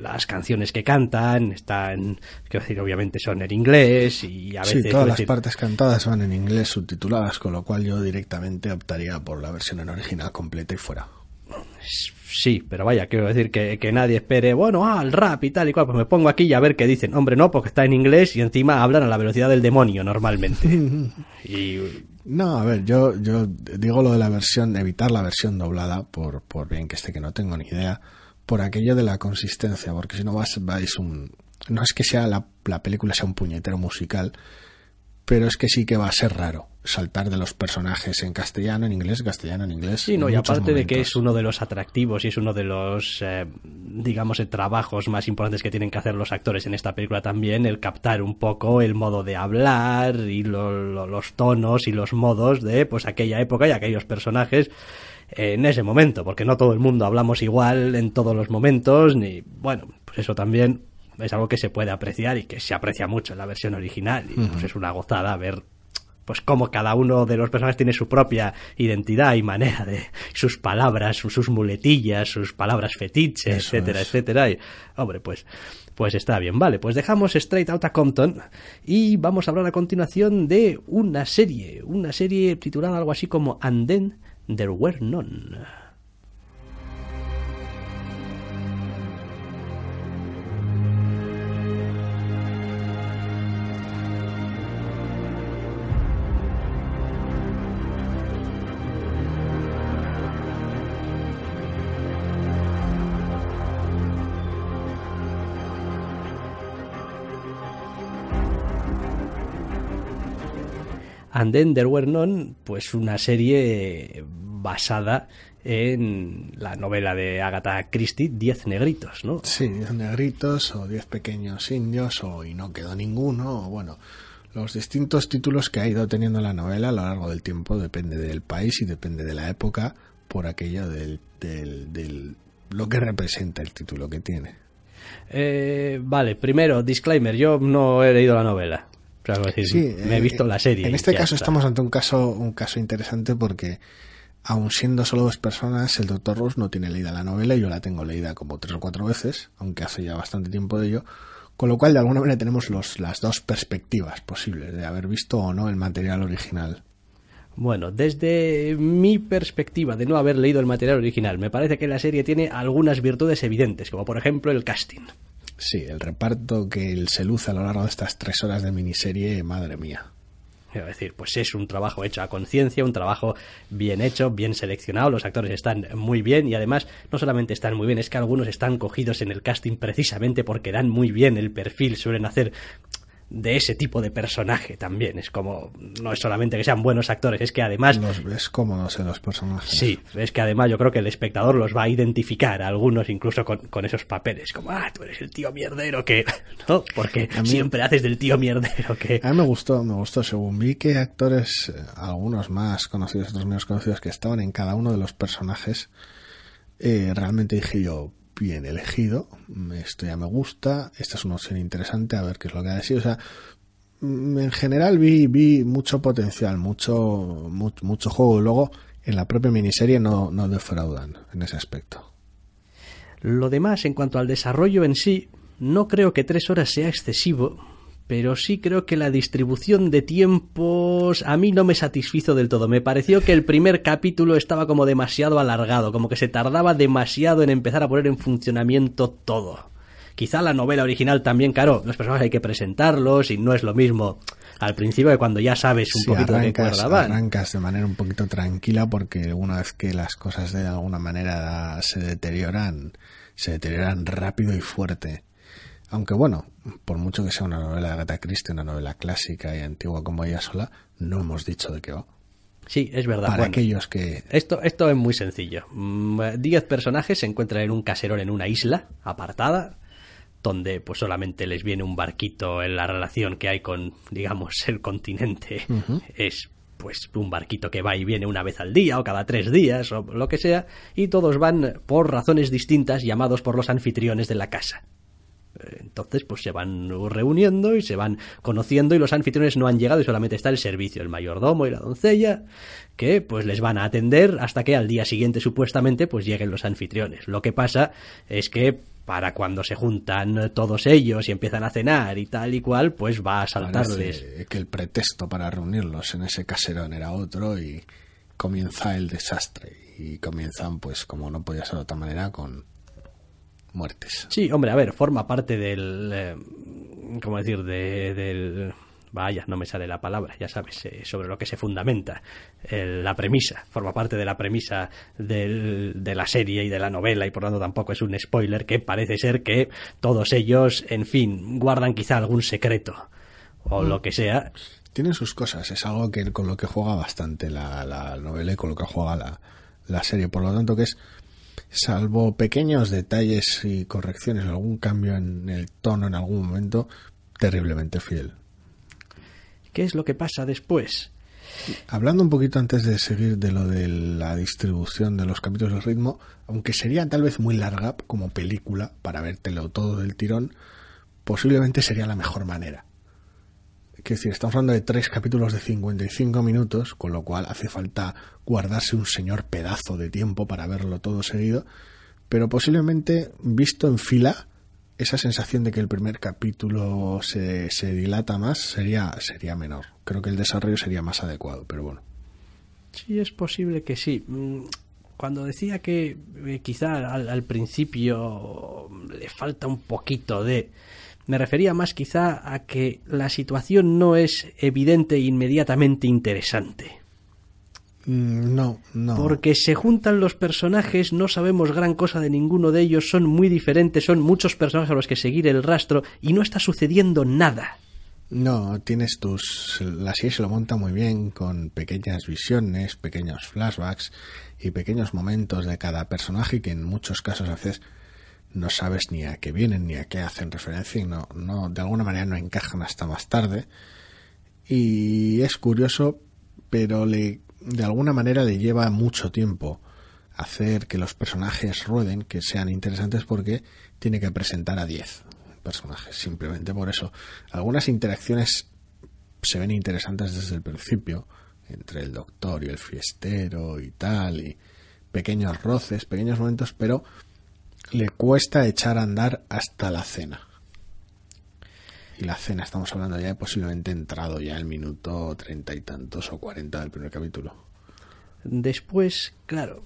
las canciones que cantan están, quiero decir, obviamente son en inglés y a veces... Sí, todas las decir, partes cantadas van en inglés subtituladas, con lo cual yo directamente optaría por la versión en original completa y fuera. Sí, pero vaya, quiero decir que, que nadie espere, bueno, ah, el rap y tal y cual, pues me pongo aquí y a ver qué dicen. Hombre, no, porque está en inglés y encima hablan a la velocidad del demonio normalmente. y No, a ver, yo, yo digo lo de la versión, evitar la versión doblada, por, por bien que esté que no tengo ni idea, por aquello de la consistencia, porque si no vas, vais un... No es que sea la, la película sea un puñetero musical, pero es que sí que va a ser raro saltar de los personajes en castellano, en inglés, castellano, en inglés. Sí, no, y aparte de que es uno de los atractivos y es uno de los, eh, digamos, eh, trabajos más importantes que tienen que hacer los actores en esta película también, el captar un poco el modo de hablar y lo- lo- los tonos y los modos de pues aquella época y aquellos personajes en ese momento, porque no todo el mundo hablamos igual en todos los momentos, ni bueno, pues eso también es algo que se puede apreciar y que se aprecia mucho en la versión original y pues es una gozada ver pues cómo cada uno de los personajes tiene su propia identidad y manera de sus palabras, sus, sus muletillas, sus palabras fetiches, Eso etcétera, es. etcétera. Y, hombre, pues, pues está bien. Vale, pues dejamos Straight Outta Compton y vamos a hablar a continuación de una serie, una serie titulada algo así como And Then There Were None. And Then There Were None, pues una serie basada en la novela de Agatha Christie, Diez Negritos, ¿no? Sí, diez negritos o diez pequeños indios o y no quedó ninguno, o bueno, los distintos títulos que ha ido teniendo la novela a lo largo del tiempo depende del país y depende de la época por aquello del, del, del lo que representa el título que tiene. Eh, vale, primero, disclaimer, yo no he leído la novela. Decir, Sí, me he eh, visto la serie. En este caso está. estamos ante un caso, un caso interesante porque, aun siendo solo dos personas, el Dr. Ross no tiene leída la novela y yo la tengo leída como tres o cuatro veces, aunque hace ya bastante tiempo de ello. Con lo cual, de alguna manera, tenemos los, las dos perspectivas posibles de haber visto o no el material original. Bueno, desde mi perspectiva de no haber leído el material original, me parece que la serie tiene algunas virtudes evidentes, como por ejemplo el casting. Sí, el reparto que él se luce a lo largo de estas tres horas de miniserie, madre mía. Es decir, pues es un trabajo hecho a conciencia, un trabajo bien hecho, bien seleccionado, los actores están muy bien y además no solamente están muy bien, es que algunos están cogidos en el casting precisamente porque dan muy bien el perfil, suelen hacer de ese tipo de personaje también, es como, no es solamente que sean buenos actores, es que además... Los ves cómodos en los personajes. Sí, es que además yo creo que el espectador los va a identificar, a algunos incluso con, con esos papeles, como, ah, tú eres el tío mierdero que... ¿No? Porque mí- siempre haces del tío mierdero que... A mí me gustó, me gustó. Según vi que actores, eh, algunos más conocidos, otros menos conocidos, que estaban en cada uno de los personajes, eh, realmente dije yo, bien elegido, esto ya me gusta, esta es una opción interesante, a ver qué es lo que ha de ser. O sea, mm, en general vi, vi mucho potencial, mucho, mucho, mucho juego. Luego, en la propia miniserie no, no defraudan en ese aspecto. Lo demás, en cuanto al desarrollo en sí, no creo que tres horas sea excesivo, pero sí creo que la distribución de tiempos a mí no me satisfizo del todo. Me pareció que el primer capítulo estaba como demasiado alargado, como que se tardaba demasiado en empezar a poner en funcionamiento todo. Quizá la novela original también, claro, los personajes hay que presentarlos y no es lo mismo al principio que cuando ya sabes un Sí, poquito de qué cuerda arrancas de manera un poquito tranquila porque una vez que las cosas de alguna manera se deterioran, se deterioran rápido y fuerte. Aunque bueno, por mucho que sea una novela de Agatha Christie, una novela clásica y antigua como ella sola, no hemos dicho de qué va. Sí, es verdad. Para bueno. aquellos que... Esto, esto es muy sencillo. Mm, Diez personajes se encuentran en un caserón en una isla apartada, donde pues solamente les viene un barquito en la relación que hay con, digamos, el continente. Es pues un barquito que va y viene una vez al día o cada tres días o lo que sea, y todos van por razones distintas llamados por los anfitriones de la casa. Entonces, pues se van reuniendo y se van conociendo y los anfitriones no han llegado y solamente está el servicio, el mayordomo y la doncella, que pues les van a atender hasta que al día siguiente supuestamente pues lleguen los anfitriones. Lo que pasa es que para cuando se juntan todos ellos y empiezan a cenar y tal y cual, pues va a saltarles. Parece que el pretexto para reunirlos en ese caserón era otro y comienza el desastre. Y comienzan, pues como no podía ser de otra manera, con muertes. Sí, hombre, a ver, forma parte del... eh, ¿Cómo decir? De, del... Vaya, no me sale la palabra, ya sabes, eh, sobre lo que se fundamenta el- la premisa. Forma parte de la premisa del- de la serie y de la novela y por lo tanto tampoco es un spoiler que parece ser que todos ellos, en fin, guardan quizá algún secreto o lo que sea. Tiene sus cosas, es algo que con lo que juega bastante la, la novela y con lo que juega la, la serie. Por lo tanto, que es, salvo pequeños detalles y correcciones, algún cambio en el tono en algún momento, terriblemente fiel. ¿Qué es lo que pasa después? Hablando un poquito antes de seguir de lo de la distribución de los capítulos de ritmo, aunque sería tal vez muy larga como película para vértelo todo del tirón, posiblemente sería la mejor manera. Quiero decir, estamos hablando de tres capítulos de 55 minutos, con lo cual hace falta guardarse un señor pedazo de tiempo para verlo todo seguido, pero posiblemente visto en fila, esa sensación de que el primer capítulo se, dilata más sería, sería menor. Creo que el desarrollo sería más adecuado, pero bueno. Sí, es posible que sí. Mm, Cuando decía que eh, quizá al principio le falta un poquito de... Me refería más quizá a que la situación no es evidente e inmediatamente interesante. Mm, No, no. Porque se juntan los personajes, no sabemos gran cosa de ninguno de ellos, son muy diferentes, son muchos personajes a los que seguir el rastro y no está sucediendo nada. No, tienes tus... La serie se lo monta muy bien con pequeñas visiones, pequeños flashbacks y pequeños momentos de cada personaje que en muchos casos a veces no sabes ni a qué vienen ni a qué hacen referencia y no, no de alguna manera no encajan hasta más tarde. Y es curioso, pero le, de alguna manera le lleva mucho tiempo hacer que los personajes rueden, que sean interesantes porque tiene que presentar a 10 personajes, simplemente por eso. Algunas interacciones se ven interesantes desde el principio, entre el doctor y el fiestero y tal, y pequeños roces, pequeños momentos, pero le cuesta echar a andar hasta la cena. Y la cena, estamos hablando ya de posiblemente entrado ya el minuto treinta y tantos o cuarenta del primer capítulo. Después, claro,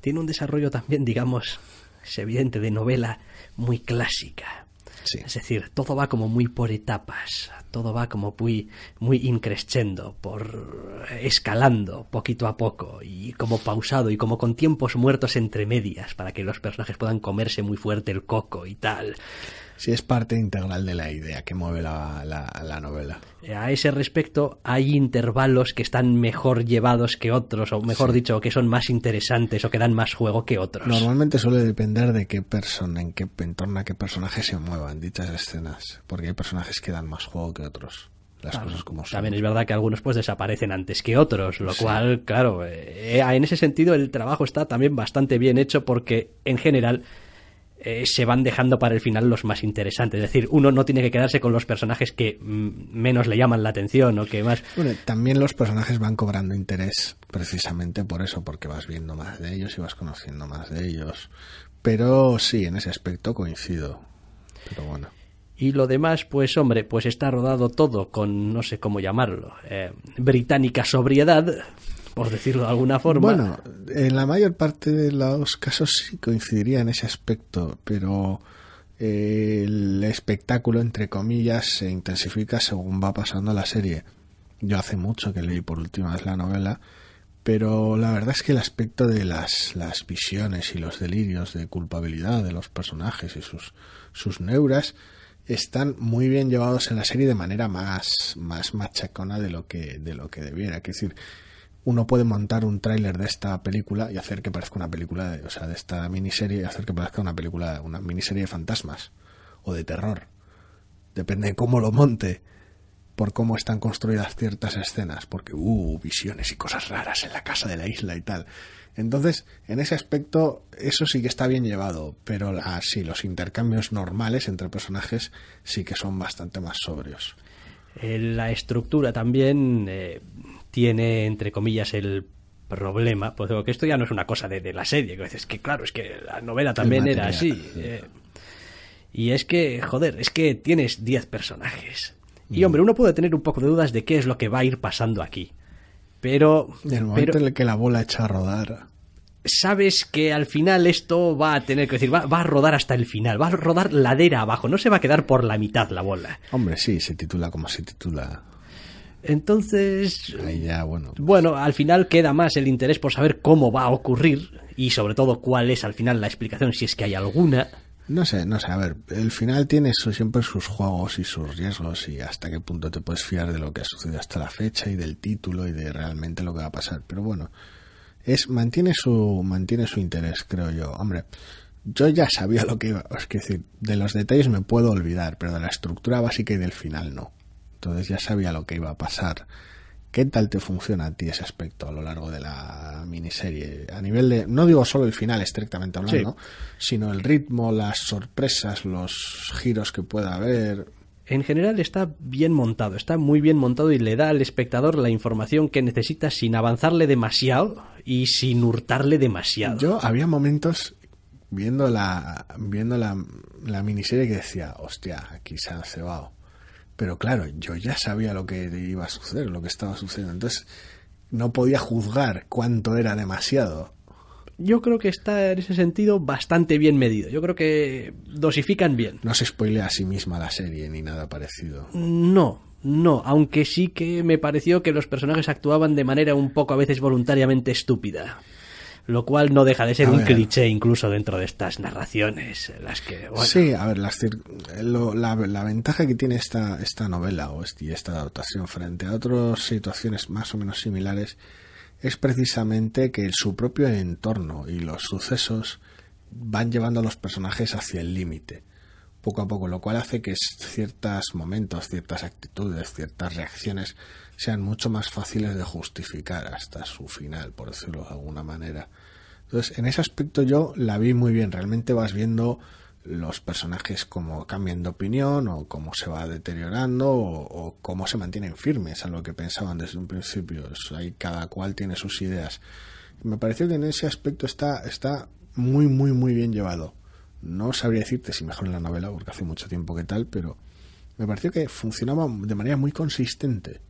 tiene un desarrollo también, digamos, es evidente, de novela muy clásica. Sí. Es decir, todo va como muy por etapas, todo va como muy, muy increscendo, por escalando poquito a poco y como pausado y como con tiempos muertos entre medias para que los personajes puedan comerse muy fuerte el coco y tal. Sí, es parte integral de la idea que mueve la, la, la novela. A ese respecto, hay intervalos que están mejor llevados que otros, o mejor dicho, que son más interesantes o que dan más juego que otros. Normalmente suele depender de qué persona, en qué en torno a qué personaje se muevan dichas escenas, porque hay personajes que dan más juego que otros. Las Claro, cosas como son. También es verdad que algunos pues desaparecen antes que otros, lo cual, claro, eh, en ese sentido el trabajo está también bastante bien hecho porque en general eh, se van dejando para el final los más interesantes. Es decir, uno no tiene que quedarse con los personajes que mm, menos le llaman la atención o que más... Bueno, también los personajes van cobrando interés precisamente por eso, porque vas viendo más de ellos y vas conociendo más de ellos. Pero sí, en ese aspecto coincido. Pero bueno. Y lo demás, pues hombre, pues está rodado todo con, no sé cómo llamarlo, eh, británica sobriedad, por decirlo de alguna forma. Bueno, en la mayor parte de los casos sí coincidiría en ese aspecto, pero eh, el espectáculo, entre comillas, se intensifica según va pasando la serie. Yo hace mucho que leí por última vez la novela, pero la verdad es que el aspecto de las, las visiones y los delirios de culpabilidad de los personajes y sus, sus neuras están muy bien llevados en la serie de manera más, más machacona de lo que, de lo que debiera. Es decir, uno puede montar un tráiler de esta película y hacer que parezca una película, de, o sea, de esta miniserie y hacer que parezca una película, una miniserie de fantasmas o de terror. Depende de cómo lo monte, por cómo están construidas ciertas escenas, porque uh, visiones y cosas raras en la casa de la isla y tal. Entonces, en ese aspecto, eso sí que está bien llevado, pero así, los intercambios normales entre personajes sí que son bastante más sobrios. Eh, la estructura también eh, tiene, entre comillas, el problema, pues digo que esto ya no es una cosa de, de la serie, que es que claro, es que la novela también era así. eh, y es que, joder, es que tienes 10 personajes. Y hombre, uno puede tener un poco de dudas de qué es lo que va a ir pasando aquí. Pero, En el momento pero en el que la bola echa a rodar, sabes que al final esto va a tener que decir, va, va a rodar hasta el final, va a rodar ladera abajo, no se va a quedar por la mitad la bola. hombre, sí, se titula como se titula. Entonces, Ahí ya, bueno, Bueno, al final queda más el interés por saber cómo va a ocurrir y sobre todo cuál es al final la explicación, si es que hay alguna. No sé, no sé, a ver, el final tiene su- siempre sus juegos y sus riesgos y hasta qué punto te puedes fiar de lo que ha sucedido hasta la fecha y del título y de realmente lo que va a pasar. Pero bueno, es mantiene su mantiene su interés, creo yo. Hombre, yo ya sabía lo que iba, es que decir, de los detalles me puedo olvidar, pero de la estructura básica y del final no. Entonces ya sabía lo que iba a pasar. ¿Qué tal te funciona a ti ese aspecto a lo largo de la miniserie? A nivel de, no digo solo el final estrictamente hablando, sino el ritmo, las sorpresas, los giros que pueda haber. En general está bien montado, está muy bien montado y le da al espectador la información que necesita sin avanzarle demasiado y sin hurtarle demasiado. Yo había momentos viendo la, viendo la, la miniserie que decía, hostia, aquí se han cebado. Pero claro, yo ya sabía lo que iba a suceder, lo que estaba sucediendo. Entonces, no podía juzgar cuánto era demasiado. Yo creo que está en ese sentido bastante bien medido. Yo creo que dosifican bien. No se spoilea a sí misma la serie ni nada parecido. No, no, aunque sí que me pareció que los personajes actuaban de manera un poco a veces voluntariamente estúpida. Lo cual no deja de ser A un ver. cliché incluso dentro de estas narraciones, las que, bueno, Sí, a ver, las lo- la, la ventaja que tiene esta, esta novela o este- y esta adaptación frente a otras situaciones más o menos similares es precisamente que su propio entorno y los sucesos van llevando a los personajes hacia el límite, poco a poco, lo cual hace que ciertos momentos, ciertas actitudes, ciertas reacciones sean mucho más fáciles de justificar hasta su final, por decirlo de alguna manera. Entonces, en ese aspecto yo la vi muy bien. Realmente vas viendo los personajes como cambian de opinión o cómo se va deteriorando o, o cómo se mantienen firmes a lo que pensaban desde un principio. Ahí cada cual tiene sus ideas. Me pareció que en ese aspecto está, está muy, muy, muy bien llevado. No sabría decirte si mejor en la novela, porque hace mucho tiempo que tal, pero me pareció que funcionaba de manera muy consistente.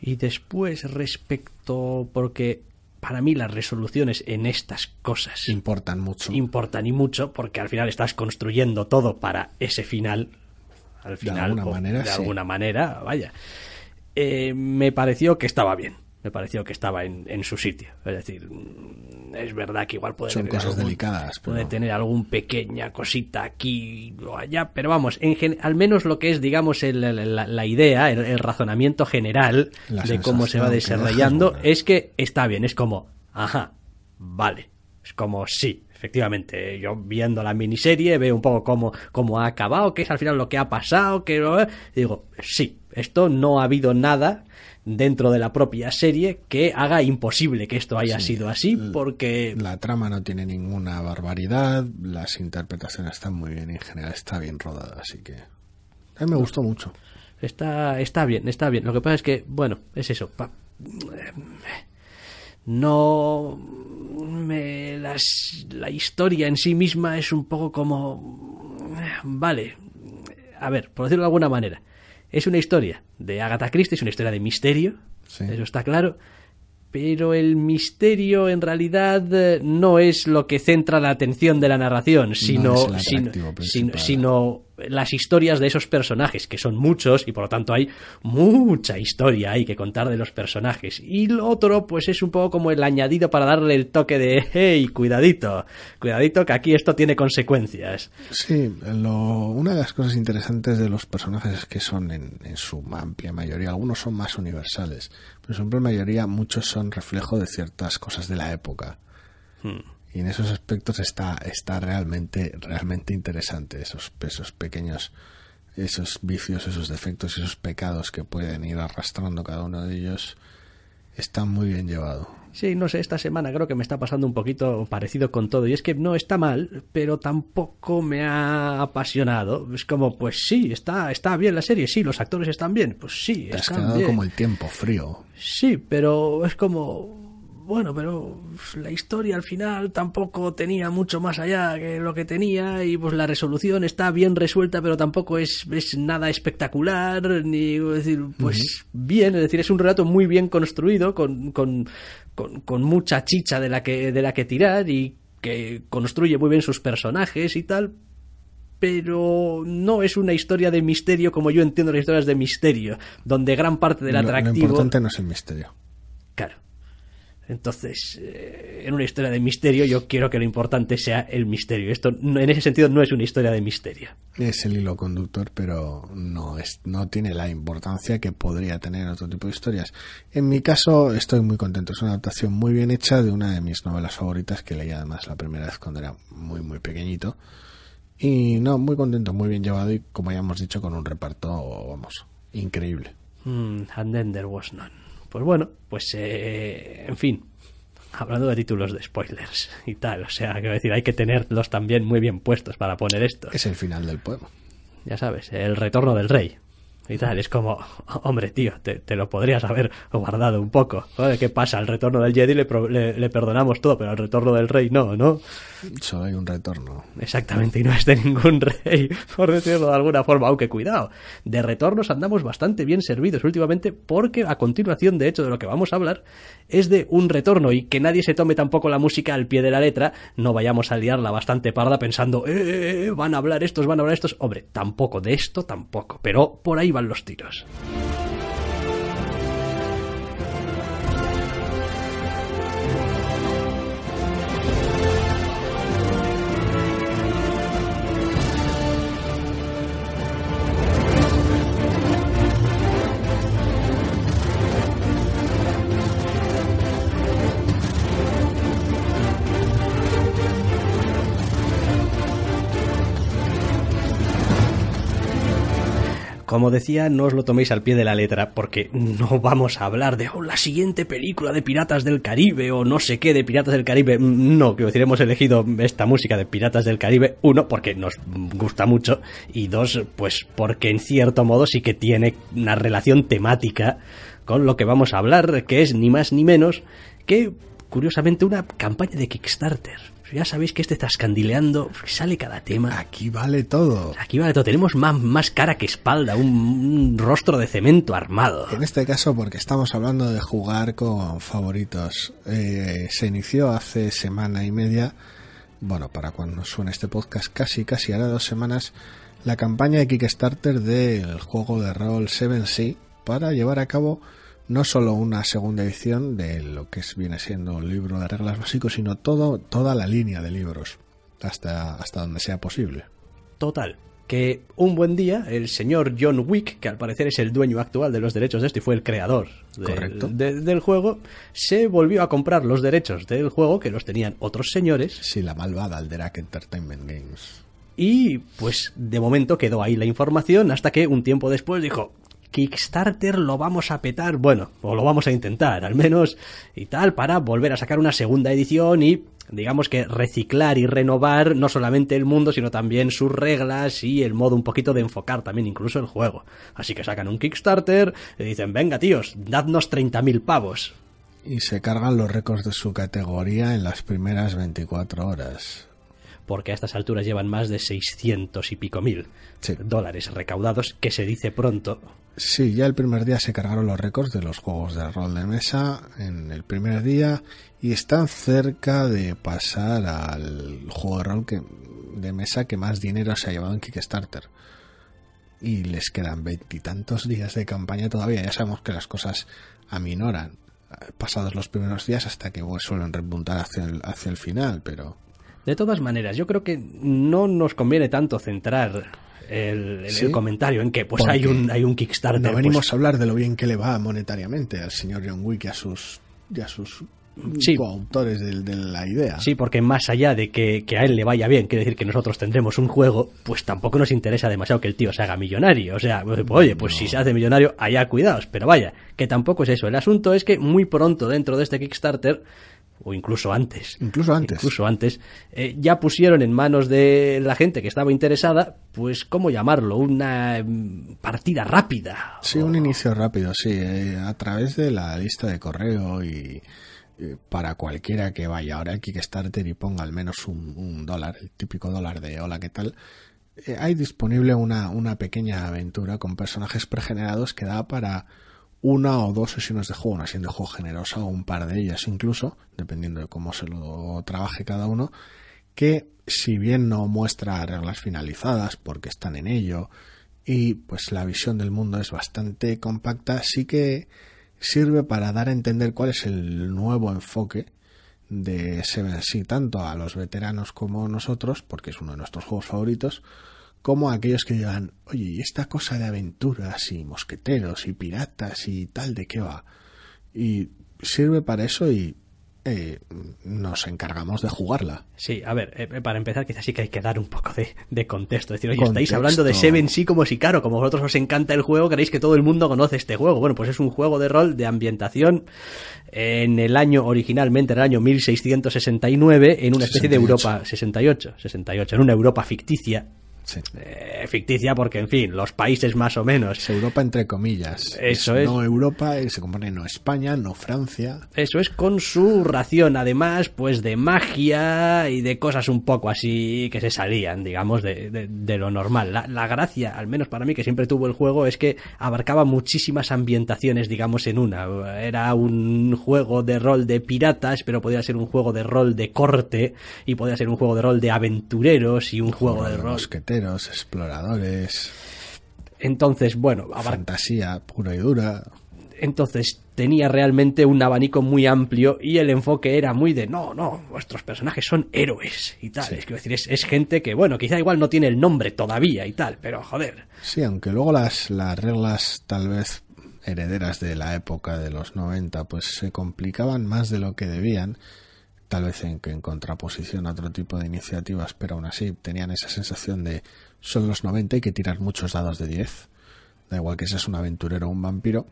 Y después respecto, porque para mí las resoluciones en estas cosas Importan mucho. importan y mucho, porque al final estás construyendo todo para ese final. Al final, alguna o manera, de sí. alguna manera, vaya. Eh, me pareció que estaba bien. Me pareció que estaba en, en su sitio. Es decir, mm, es verdad que igual puede Son tener cosas algún- delicadas, pero- Puede tener algún pequeña cosita aquí o allá, pero vamos, en gen- al menos lo que es, digamos, el- la, la idea, el, el razonamiento general La de cómo se va que desarrollando es que está bien, es como, ajá, vale. Es como, sí, efectivamente. Yo viendo la miniserie veo un poco cómo, cómo ha acabado, qué es al final lo que ha pasado, que digo, sí, esto no ha habido nada dentro de la propia serie que haga imposible que esto haya Sí, sido así, porque La trama no tiene ninguna barbaridad, las interpretaciones están muy bien en general está bien rodada, así que a mí me gustó mucho. Está, está bien, está bien. Lo que pasa es que, bueno, es eso. pa- no. Me, las, la historia en sí misma es un poco como. Vale. A ver, por decirlo de alguna manera. Es una historia de Agatha Christie, es una historia de misterio. Sí. Eso está claro. Pero el misterio en realidad eh, no es lo que centra la atención de la narración, sino, sino, sino, sino las historias de esos personajes, que son muchos y por lo tanto hay mucha historia hay que contar de los personajes. Y lo otro, pues es un poco como el añadido para darle el toque de, hey, cuidadito, cuidadito que aquí esto tiene consecuencias. Sí, lo- una de las cosas interesantes de los personajes es que son en, en su amplia mayoría, algunos son más universales, pero en mayoría muchos son reflejo de ciertas cosas de la época. Y en esos aspectos está, está realmente, realmente interesante esos, esos pequeños, esos vicios, esos defectos, esos pecados que pueden ir arrastrando cada uno de ellos. Está muy bien llevado. Sí, no sé, esta semana creo que me está pasando un poquito parecido con todo. Y es que no está mal, pero tampoco me ha apasionado. Es como, pues sí, está, está bien la serie, sí, los actores están bien, pues sí, Te has están quedado bien. como el tiempo frío. Sí, pero es como. Bueno, pero la historia al final tampoco tenía mucho más allá que lo que tenía y pues la resolución está bien resuelta, pero tampoco es, es nada espectacular, ni es decir, pues bien, es decir, es un relato muy bien construido, con, con, con, con mucha chicha de la que, de la que tirar y que construye muy bien sus personajes y tal, pero no es una historia de misterio como yo entiendo las historias de misterio, donde gran parte del Lo- lo atractivo... importante no es el misterio. Claro. Entonces, eh, en una historia de misterio yo quiero que lo importante sea el misterio. Esto no- en ese sentido no es una historia de misterio. Es el hilo conductor, pero no es, no tiene la importancia que podría tener en otro tipo de historias. En mi caso, estoy muy contento. Es una adaptación muy bien hecha de una de mis novelas favoritas que leí además la primera vez cuando era muy, muy pequeñito. Y no, muy contento, muy bien llevado y como ya hemos dicho, con un reparto, vamos, increíble. Mm, and then there was none. Pues bueno, pues eh, en fin, hablando de títulos de spoilers y tal, o sea, quiero decir, hay que tenerlos también muy bien puestos para poner esto. Es el final del poema. Ya sabes, el retorno del rey. Y tal, es como, hombre, tío, te, te lo podrías haber guardado un poco. Joder, ¿qué pasa? Al retorno del Jedi le, pro- le- le perdonamos todo, pero al retorno del rey no, ¿no? Solo hay un retorno. Exactamente, y no es de ningún rey, por decirlo de alguna forma, aunque cuidado, de retornos andamos bastante bien servidos últimamente porque a continuación, de hecho, de lo que vamos a hablar es de un retorno y que nadie se tome tampoco la música al pie de la letra, no vayamos a liarla bastante parda pensando, eh, eh, van a hablar estos, van a hablar estos, hombre, tampoco de esto, tampoco, pero por ahí van los tiros. Como decía, no os lo toméis al pie de la letra, porque no vamos a hablar de oh, la siguiente película de Piratas del Caribe o no sé qué de Piratas del Caribe. No, quiero decir, hemos elegido esta música de Piratas del Caribe, uno, porque nos gusta mucho, y dos, pues porque en cierto modo sí que tiene una relación temática con lo que vamos a hablar, que es ni más ni menos que, curiosamente, una campaña de Kickstarter. Ya sabéis que este está escandileando, sale cada tema. Aquí vale todo. Aquí vale todo, tenemos más, más cara que espalda, un, un rostro de cemento armado. En este caso, porque estamos hablando de jugar con favoritos. Eh, se inició hace semana y media, bueno, para cuando suene este podcast, casi, casi hará dos semanas, la campaña de Kickstarter del juego de rol Seven Sea para llevar a cabo no solo una segunda edición de lo que es- viene siendo un libro de reglas básicos, sino todo, toda la línea de libros, hasta, hasta donde sea posible. Total. Que un buen día el señor John Wick, que al parecer es el dueño actual de los derechos de esto y fue el creador de- del juego, se volvió a comprar los derechos del juego que los tenían otros señores Sí, la malvada Alderac Entertainment Games. y pues de momento quedó ahí la información hasta que un tiempo después dijo Kickstarter lo vamos a petar, bueno, o lo vamos a intentar al menos y tal para volver a sacar una segunda edición y digamos que reciclar y renovar no solamente el mundo sino también sus reglas y el modo un poquito de enfocar también incluso el juego. Así que sacan un Kickstarter y dicen, venga tíos, dadnos 30.000 pavos. Y se cargan los récords de su categoría en las primeras 24 horas. porque a estas alturas llevan más de 600 y pico mil Sí. dólares recaudados, que se dice pronto. Sí, ya el primer día se cargaron los récords de los juegos de rol de mesa en el primer día y están cerca de pasar al juego de rol que, de mesa que más dinero se ha llevado en Kickstarter. Y les quedan veintitantos días de campaña todavía. Ya sabemos que las cosas aminoran eh, pasados los primeros días hasta que suelen repuntar hacia el, hacia el final, pero De todas maneras, yo creo que no nos conviene tanto centrar el, el- Sí. el comentario en que pues Porque hay un, hay un Kickstarter. No pues, venimos a hablar de lo bien que le va monetariamente al señor John Wick y a sus, y a sus Sí. coautores de, la idea. Sí, porque más allá de que, que a él le vaya bien, quiere decir que nosotros tendremos un juego, pues tampoco nos interesa demasiado que el tío se haga millonario. O sea, pues, oye, pues si se hace millonario, allá cuidados. Pero vaya, que tampoco es eso. El asunto es que muy pronto dentro de este Kickstarter, o incluso antes, Incluso antes. incluso antes, eh, ya pusieron en manos de la gente que estaba interesada, pues, ¿cómo llamarlo? Una mm, partida rápida. Sí, un inicio rápido, sí, eh, a través de la lista de correo y eh, para cualquiera que vaya ahora al Kickstarter y ponga al menos un, un dólar, el típico dólar de hola, ¿qué tal? Hay disponible una, una pequeña aventura con personajes pregenerados que da para una o dos sesiones de juego, una sesión de juego generosa o un par de ellas incluso, dependiendo de cómo se lo trabaje cada uno, que si bien no muestra reglas finalizadas porque están en ello y pues la visión del mundo es bastante compacta, sí que sirve para dar a entender cuál es el nuevo enfoque de Seven Sea, tanto a los veteranos como nosotros, porque es uno de nuestros juegos favoritos, como aquellos que digan, oye, ¿y esta cosa de aventuras y mosqueteros y piratas y tal de qué va? Y sirve para eso y eh, nos encargamos de jugarla. Sí, a ver, eh, para empezar quizás sí que hay que dar un poco de, de contexto. Es decir, oye, Contexto. estáis hablando de Seven sí como si, claro, como a vosotros os encanta el juego, queréis que todo el mundo conoce este juego. Bueno, pues es un juego de rol de ambientación en el año, originalmente en el año 1669, en una especie de 68. Europa, 68, 68, en una Europa ficticia. Sí. Eh, ficticia porque, en fin, los países más o menos. Es Europa entre comillas. Eso es. No Europa, eh, se compone no España, no Francia. Eso es con su ración, además, pues de magia y de cosas un poco así que se salían, digamos, de, de- de lo normal. La, la gracia, al menos para mí, que siempre tuvo el juego, es que abarcaba muchísimas ambientaciones, digamos, en una. Era un juego de rol de piratas, pero podía ser un juego de rol de corte, y podía ser un juego de rol de aventureros y un juego de rol. Exploradores, Entonces, bueno, fantasía pura y dura. entonces tenía realmente un abanico muy amplio y el enfoque era muy de no, no, vuestros personajes son héroes y tal. Es, decir, es, es gente que, bueno, quizá igual no tiene el nombre todavía y tal, pero joder. Sí, aunque luego las, las reglas tal vez herederas de la época de los 90 pues se complicaban más de lo que debían, tal vez en, en contraposición a otro tipo de iniciativas, pero aún así tenían esa sensación de son los 90 y que tirar muchos dados de 10. da igual que seas un aventurero o un vampiro.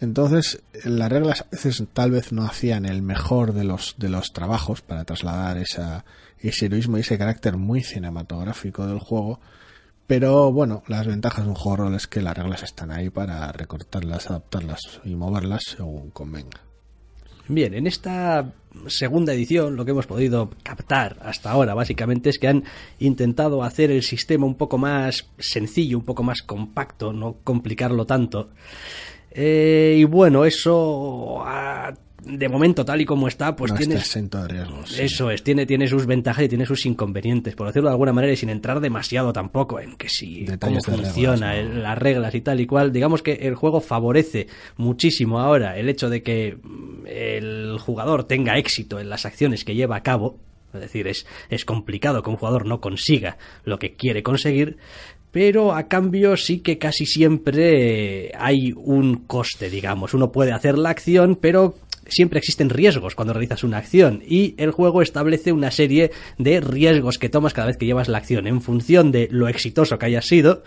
Entonces, las reglas a veces tal vez no hacían el mejor de los, de los trabajos para trasladar ese heroísmo y ese carácter muy cinematográfico del juego. Pero bueno, las ventajas de un juego rol es que las reglas están ahí para recortarlas, adaptarlas y moverlas según convenga. Bien, en esta segunda edición lo que hemos podido captar hasta ahora básicamente es que han intentado hacer el sistema un poco más sencillo, un poco más compacto, no complicarlo tanto. Eh, y bueno, eso ah, de momento tal y como está, pues no tiene exento de riesgos. sí. eso es, tiene, tiene sus ventajas y tiene sus inconvenientes, por decirlo de alguna manera, y sin entrar demasiado tampoco en que si Detalles cómo funciona reglas, ¿no? el- las reglas y tal y cual. Digamos que el juego favorece muchísimo ahora el hecho de que mm, el jugador tenga éxito en las acciones que lleva a cabo. Es decir, es, es complicado que un jugador no consiga lo que quiere conseguir, pero a cambio sí que casi siempre hay un coste, digamos. Uno puede hacer la acción, pero siempre existen riesgos cuando realizas una acción y el juego establece una serie de riesgos que tomas cada vez que llevas la acción. En función de lo exitoso que hayas sido,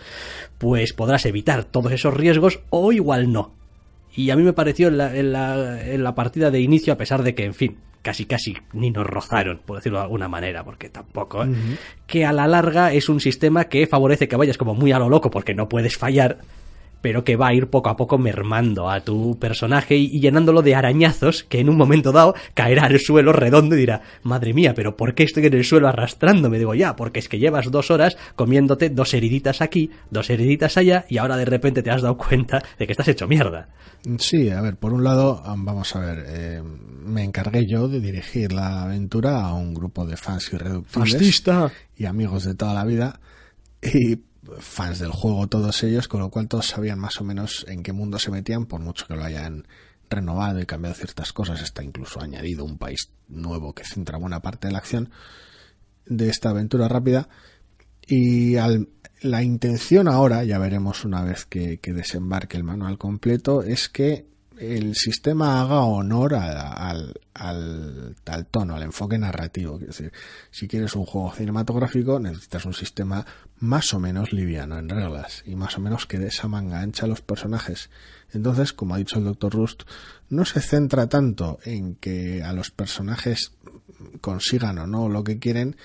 pues podrás evitar todos esos riesgos o igual no. Y a mí me pareció en la, en la, en la partida de inicio, a pesar de que, en fin, casi casi ni nos rozaron, por decirlo de alguna manera, porque tampoco, ¿eh? que a la larga es un sistema que favorece que vayas como muy a lo loco porque no puedes fallar, pero que va a ir poco a poco mermando a tu personaje y, y llenándolo de arañazos que en un momento dado caerá al suelo redondo y dirá, madre mía, pero ¿por qué estoy en el suelo arrastrándome? Digo, ya, porque es que llevas dos horas comiéndote dos heriditas aquí, dos heriditas allá y ahora de repente te has dado cuenta de que estás hecho mierda. Sí, a ver, por un lado, am, vamos a ver, eh, me encargué yo de dirigir la aventura a un grupo de fans irreductibles y amigos de toda la vida y fans del juego todos ellos, con lo cual todos sabían más o menos en qué mundo se metían, por mucho que lo hayan renovado y cambiado ciertas cosas, está incluso añadido un país nuevo que centra buena parte de la acción de esta aventura rápida. Y al- la intención ahora, ya veremos una vez que, que desembarque el manual completo, es que el sistema haga honor al, al, al tono, al enfoque narrativo. Es decir, si quieres un juego cinematográfico, necesitas un sistema más o menos liviano en reglas y más o menos que de esa manga ancha a los personajes. Entonces, como ha dicho el Dr. Rust, no se centra tanto en que a los personajes consigan o no lo que quieren,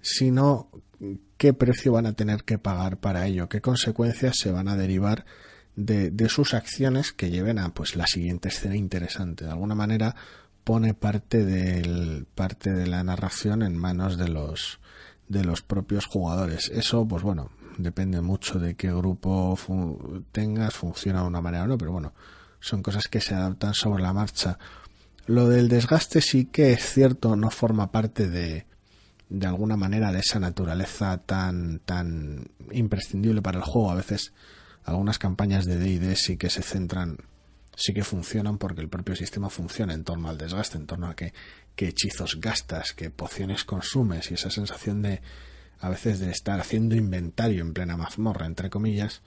sino qué precio van a tener que pagar para ello, qué consecuencias se van a derivar de, sus acciones que lleven a pues la siguiente escena interesante. De alguna manera pone parte del parte de la narración en manos de los de los propios jugadores. Eso, pues bueno, depende mucho de qué grupo tengas, funciona de una manera o no, pero bueno, son cosas que se adaptan sobre la marcha. Lo del desgaste sí que es cierto, no forma parte de, de alguna manera de esa naturaleza tan, tan imprescindible para el juego. A veces algunas campañas de D&D sí que se centran, sí que funcionan porque el propio sistema funciona en torno al desgaste, en torno a que, qué hechizos gastas, qué pociones consumes y esa sensación de a veces de estar haciendo inventario en plena mazmorra, entre comillas.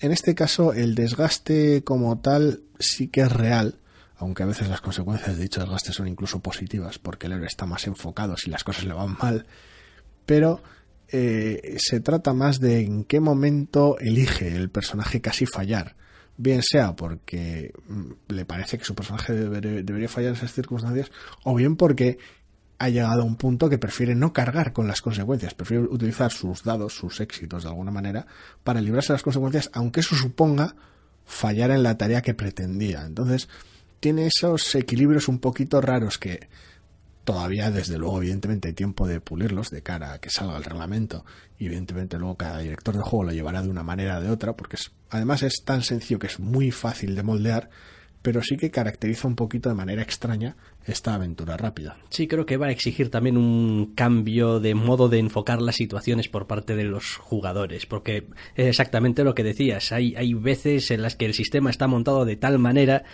En este caso, el desgaste como tal sí que es real, aunque a veces las consecuencias de dicho desgaste son incluso positivas, porque el héroe está más enfocado si las cosas le van mal, pero eh, se trata más de en qué momento elige el personaje casi fallar, bien sea porque mm, le parece que su personaje deber- debería fallar en esas circunstancias, o bien porque ha llegado a un punto que prefiere no cargar con las consecuencias, prefiere utilizar sus dados, sus éxitos de alguna manera, para librarse de las consecuencias, aunque eso suponga fallar en la tarea que pretendía. Entonces, tiene esos equilibrios un poquito raros que todavía, desde luego, evidentemente hay tiempo de pulirlos de cara a que salga el reglamento. Y evidentemente luego cada director de juego lo llevará de una manera o de otra, porque es, además es tan sencillo que es muy fácil de moldear, pero sí que caracteriza un poquito de manera extraña esta aventura rápida. Sí, creo que va a exigir también un cambio de modo de enfocar las situaciones por parte de los jugadores, porque es exactamente lo que decías, hay, hay veces en las que el sistema está montado de tal manera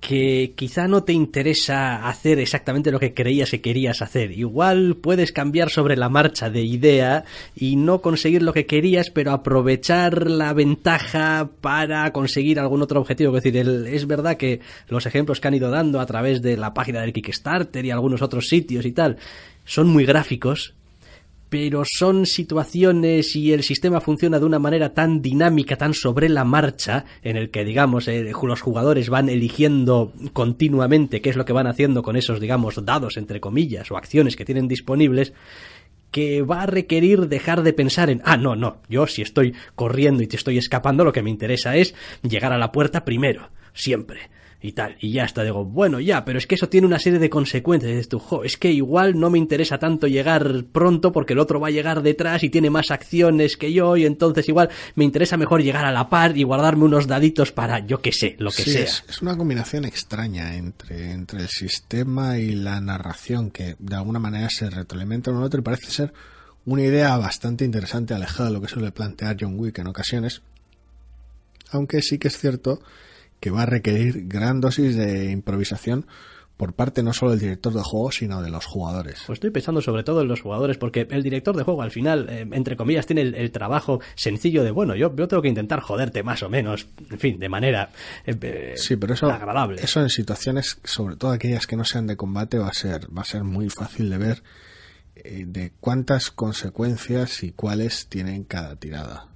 que quizá no te interesa hacer exactamente lo que creías que querías hacer. Igual puedes cambiar sobre la marcha de idea y no conseguir lo que querías, pero aprovechar la ventaja para conseguir algún otro objetivo. Es decir, es verdad que los ejemplos que han ido dando a través de la página del Kickstarter y algunos otros sitios y tal son muy gráficos, pero son situaciones y el sistema funciona de una manera tan dinámica, tan sobre la marcha, en el que, digamos, eh, los jugadores van eligiendo continuamente qué es lo que van haciendo con esos, digamos, dados, entre comillas, o acciones que tienen disponibles, que va a requerir dejar de pensar en, ah, no, no, yo si estoy corriendo y te estoy escapando, lo que me interesa es llegar a la puerta primero, siempre y tal. Y ya está, digo, bueno, ya, pero es que eso tiene una serie de consecuencias. Y dices tú, jo, es que igual no me interesa tanto llegar pronto porque el otro va a llegar detrás y tiene más acciones que yo y entonces igual me interesa mejor llegar a la par y guardarme unos daditos para, yo que sé, lo que Sí, sea. es, es una combinación extraña entre, entre el sistema y la narración que de alguna manera se retroalimenta uno al otro y parece ser una idea bastante interesante alejada de lo que suele plantear John Wick en ocasiones. Aunque sí que es cierto que va a requerir gran dosis de improvisación por parte no solo del director de juego, sino de los jugadores. Pues estoy pensando sobre todo en los jugadores, porque el director de juego al final, eh, entre comillas, tiene el, el trabajo sencillo de, bueno, yo, yo tengo que intentar joderte más o menos, en fin, de manera eh, eh, Sí, pero eso, agradable. eso en situaciones, sobre todo aquellas que no sean de combate, va a ser, va a ser muy fácil de ver eh, de cuántas consecuencias y cuáles tienen cada tirada.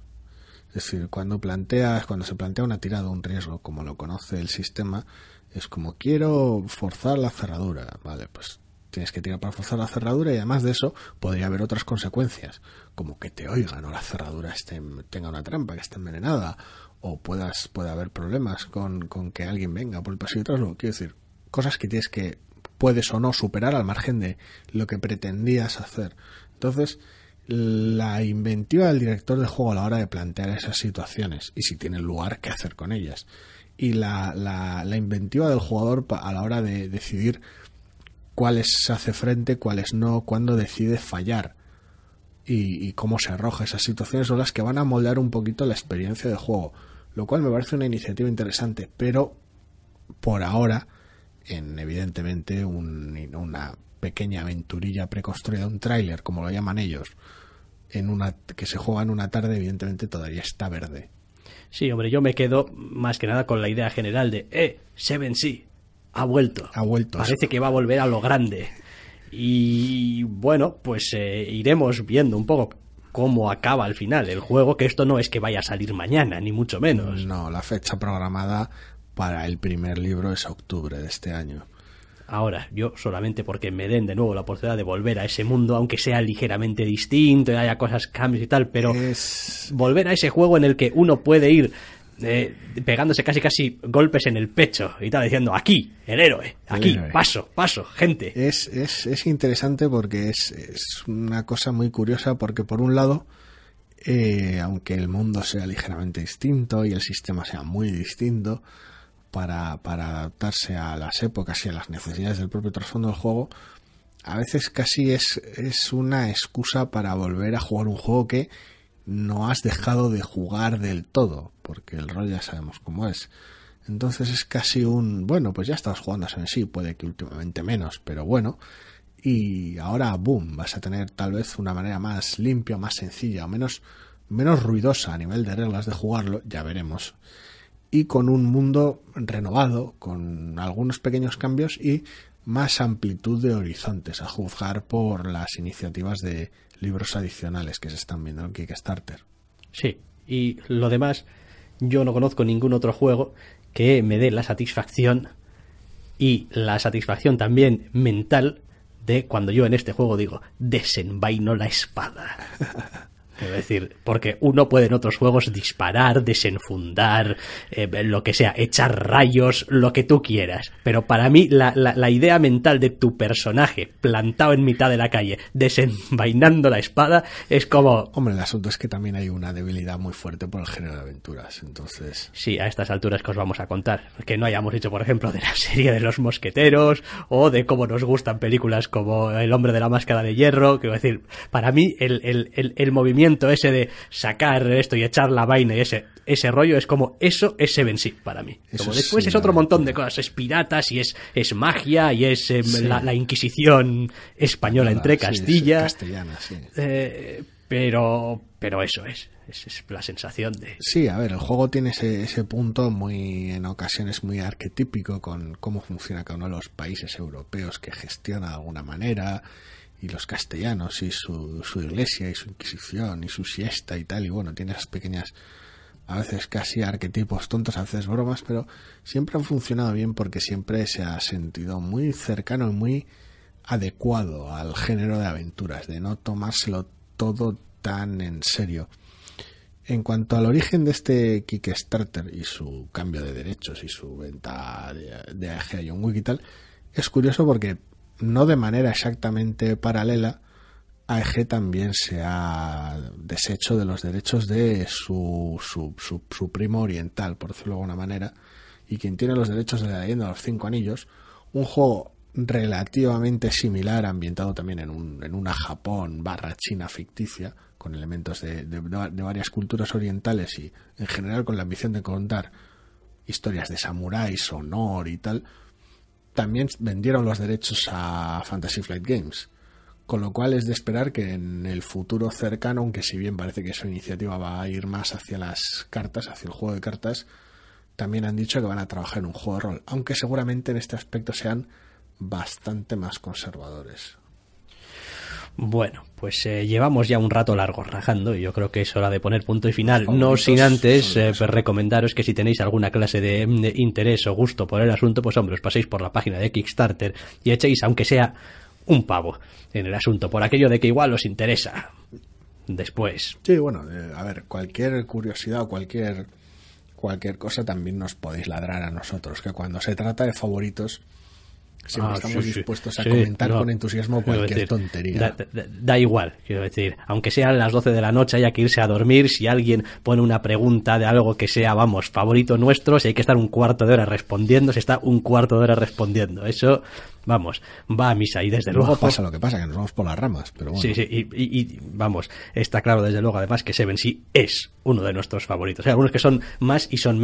Es decir, cuando planteas, cuando se plantea una tirada, un riesgo, como lo conoce el sistema, es como quiero forzar la cerradura, vale, pues tienes que tirar para forzar la cerradura y además de eso podría haber otras consecuencias, como que te oigan o la cerradura esté, tenga una trampa, que esté envenenada, o puedas, puede haber problemas con, con que alguien venga por el pasillo detrás, lo quiero decir, cosas que tienes que, puedes o no superar al margen de lo que pretendías hacer. Entonces, la inventiva del director de juego a la hora de plantear esas situaciones y si tienen lugar, qué hacer con ellas. Y la, la, la inventiva del jugador a la hora de decidir cuáles se hace frente, cuáles no, cuándo decide fallar y, y cómo se arroja esas situaciones son las que van a moldear un poquito la experiencia de juego, lo cual me parece una iniciativa interesante, pero por ahora, en evidentemente un- una pequeña aventurilla preconstruida, un tráiler, como lo llaman ellos, en una que se juega en una tarde, evidentemente todavía está verde. Sí, hombre, yo me quedo más que nada con la idea general de, eh, Seven sí, ha vuelto. Ha vuelto. Parece que va a volver a lo grande. Y bueno, pues eh, iremos viendo un poco cómo acaba al final el juego, que esto no es que vaya a salir mañana, ni mucho menos. No, la fecha programada para el primer libro es octubre de este año. Ahora, yo solamente porque me den de nuevo la oportunidad de volver a ese mundo, aunque sea ligeramente distinto y haya cosas, cambios y tal, pero Es volver a ese juego en el que uno puede ir eh, pegándose casi casi golpes en el pecho y tal, diciendo aquí, el héroe, El aquí, héroe. paso, paso, gente. es, es, es interesante porque es, es una cosa muy curiosa porque por un lado, eh, aunque el mundo sea ligeramente distinto y el sistema sea muy distinto, para, adaptarse a las épocas y a las necesidades del propio trasfondo del juego, a veces casi es, es una excusa para volver a jugar un juego que no has dejado de jugar del todo, porque el rol ya sabemos cómo es. Entonces es casi un, bueno, pues ya estabas jugando en sí, puede que últimamente menos, pero bueno. Y ahora, boom, vas a tener tal vez una manera más limpia, más sencilla, o menos, menos ruidosa a nivel de reglas de jugarlo, ya veremos. Y con un mundo renovado, con algunos pequeños cambios y más amplitud de horizontes, a juzgar por las iniciativas de libros adicionales que se están viendo en Kickstarter. Sí, y lo demás, yo no conozco ningún otro juego que me dé la satisfacción y la satisfacción también mental de cuando yo en este juego digo, desenvaino la espada. Es decir, porque uno puede en otros juegos disparar, desenfundar, eh, lo que sea, echar rayos, lo que tú quieras. Pero para mí la, la- la idea mental de tu personaje plantado en mitad de la calle, desenvainando la espada, es como, Hombre, el asunto es que también hay una debilidad muy fuerte por el género de aventuras, entonces... Sí, a estas alturas que os vamos a contar. Que no hayamos hecho, por ejemplo, de la serie de los mosqueteros o de cómo nos gustan películas como El hombre de la máscara de hierro. Quiero decir, para mí el, el, el, el movimiento ese de sacar esto y echar la vaina y ese, ese rollo es como eso es Seven Sea para mí. Eso Como sí, después es otro montón de cosas. Es piratas y es, es magia y es em, Sí. la, la Inquisición española entre Castilla. castellana. Eh, Pero, pero eso es, es, es la sensación de... Sí, a ver, el juego tiene ese, ese punto muy, en ocasiones muy arquetípico con cómo funciona cada uno de los países europeos que gestiona de alguna manera, y los castellanos, y su, su iglesia, y su inquisición, y su siesta y tal, y bueno, tiene esas pequeñas, a veces casi arquetipos tontos, a veces bromas, pero siempre han funcionado bien porque siempre se ha sentido muy cercano y muy adecuado al género de aventuras, de no tomárselo todo tan en serio. En cuanto al origen de este Kickstarter y su cambio de derechos y su venta de, de John Wick y tal, es curioso porque no de manera exactamente paralela, AEG también se ha deshecho de los derechos de su, su, su, su primo oriental, por decirlo de alguna manera, y quien tiene los derechos de la leyenda de los cinco anillos, un juego relativamente similar, ambientado también en, un, en una Japón barra China ficticia, con elementos de, de, de, varias culturas orientales y en general con la ambición de contar historias de samuráis, honor y tal, también vendieron los derechos a Fantasy Flight Games. Con lo cual es de esperar que en el futuro cercano, aunque si bien parece que su iniciativa va a ir más hacia las cartas, hacia el juego de cartas, también han dicho que van a trabajar en un juego de rol, aunque seguramente en este aspecto sean bastante más conservadores. Bueno, pues eh, llevamos ya un rato largo rajando y yo creo que es hora de poner punto y final. No sin antes eh, pues recomendaros que si tenéis alguna clase de, de, interés o gusto por el asunto, pues hombre, os paséis por la página de Kickstarter y echéis, aunque sea un pavo en el asunto, por aquello de que igual os interesa después. Sí, bueno, eh, a ver, cualquier curiosidad o cualquier, cualquier cosa también nos podéis ladrar a nosotros, que cuando se trata de favoritos siempre ah, estamos sí, dispuestos a sí, comentar no, con entusiasmo cualquier decir, tontería. Da, da, da, igual, quiero decir, aunque sean las 12 de la noche, haya que irse a dormir, si alguien pone una pregunta de algo que sea, vamos, favorito nuestro, si hay que estar un cuarto de hora respondiendo, se está un cuarto de hora respondiendo. Eso, vamos, va a misa y desde luego... luego pasa lo que pasa, que nos vamos por las ramas, pero bueno. Sí, sí, y, y, y vamos, está claro desde luego además que Seven sí es uno de nuestros favoritos. Hay algunos que son más y son...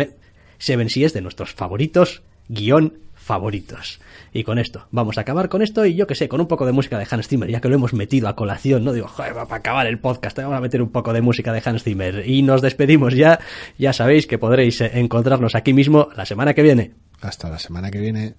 Seven sí es de nuestros favoritos, guion favoritos. Y con esto, vamos a acabar con esto y yo que sé, con un poco de música de Hans Zimmer, ya que lo hemos metido a colación, ¿no? Digo, joder, para acabar el podcast, vamos a meter un poco de música de Hans Zimmer. Y nos despedimos ya, ya sabéis que podréis encontrarnos aquí mismo la semana que viene. Hasta la semana que viene.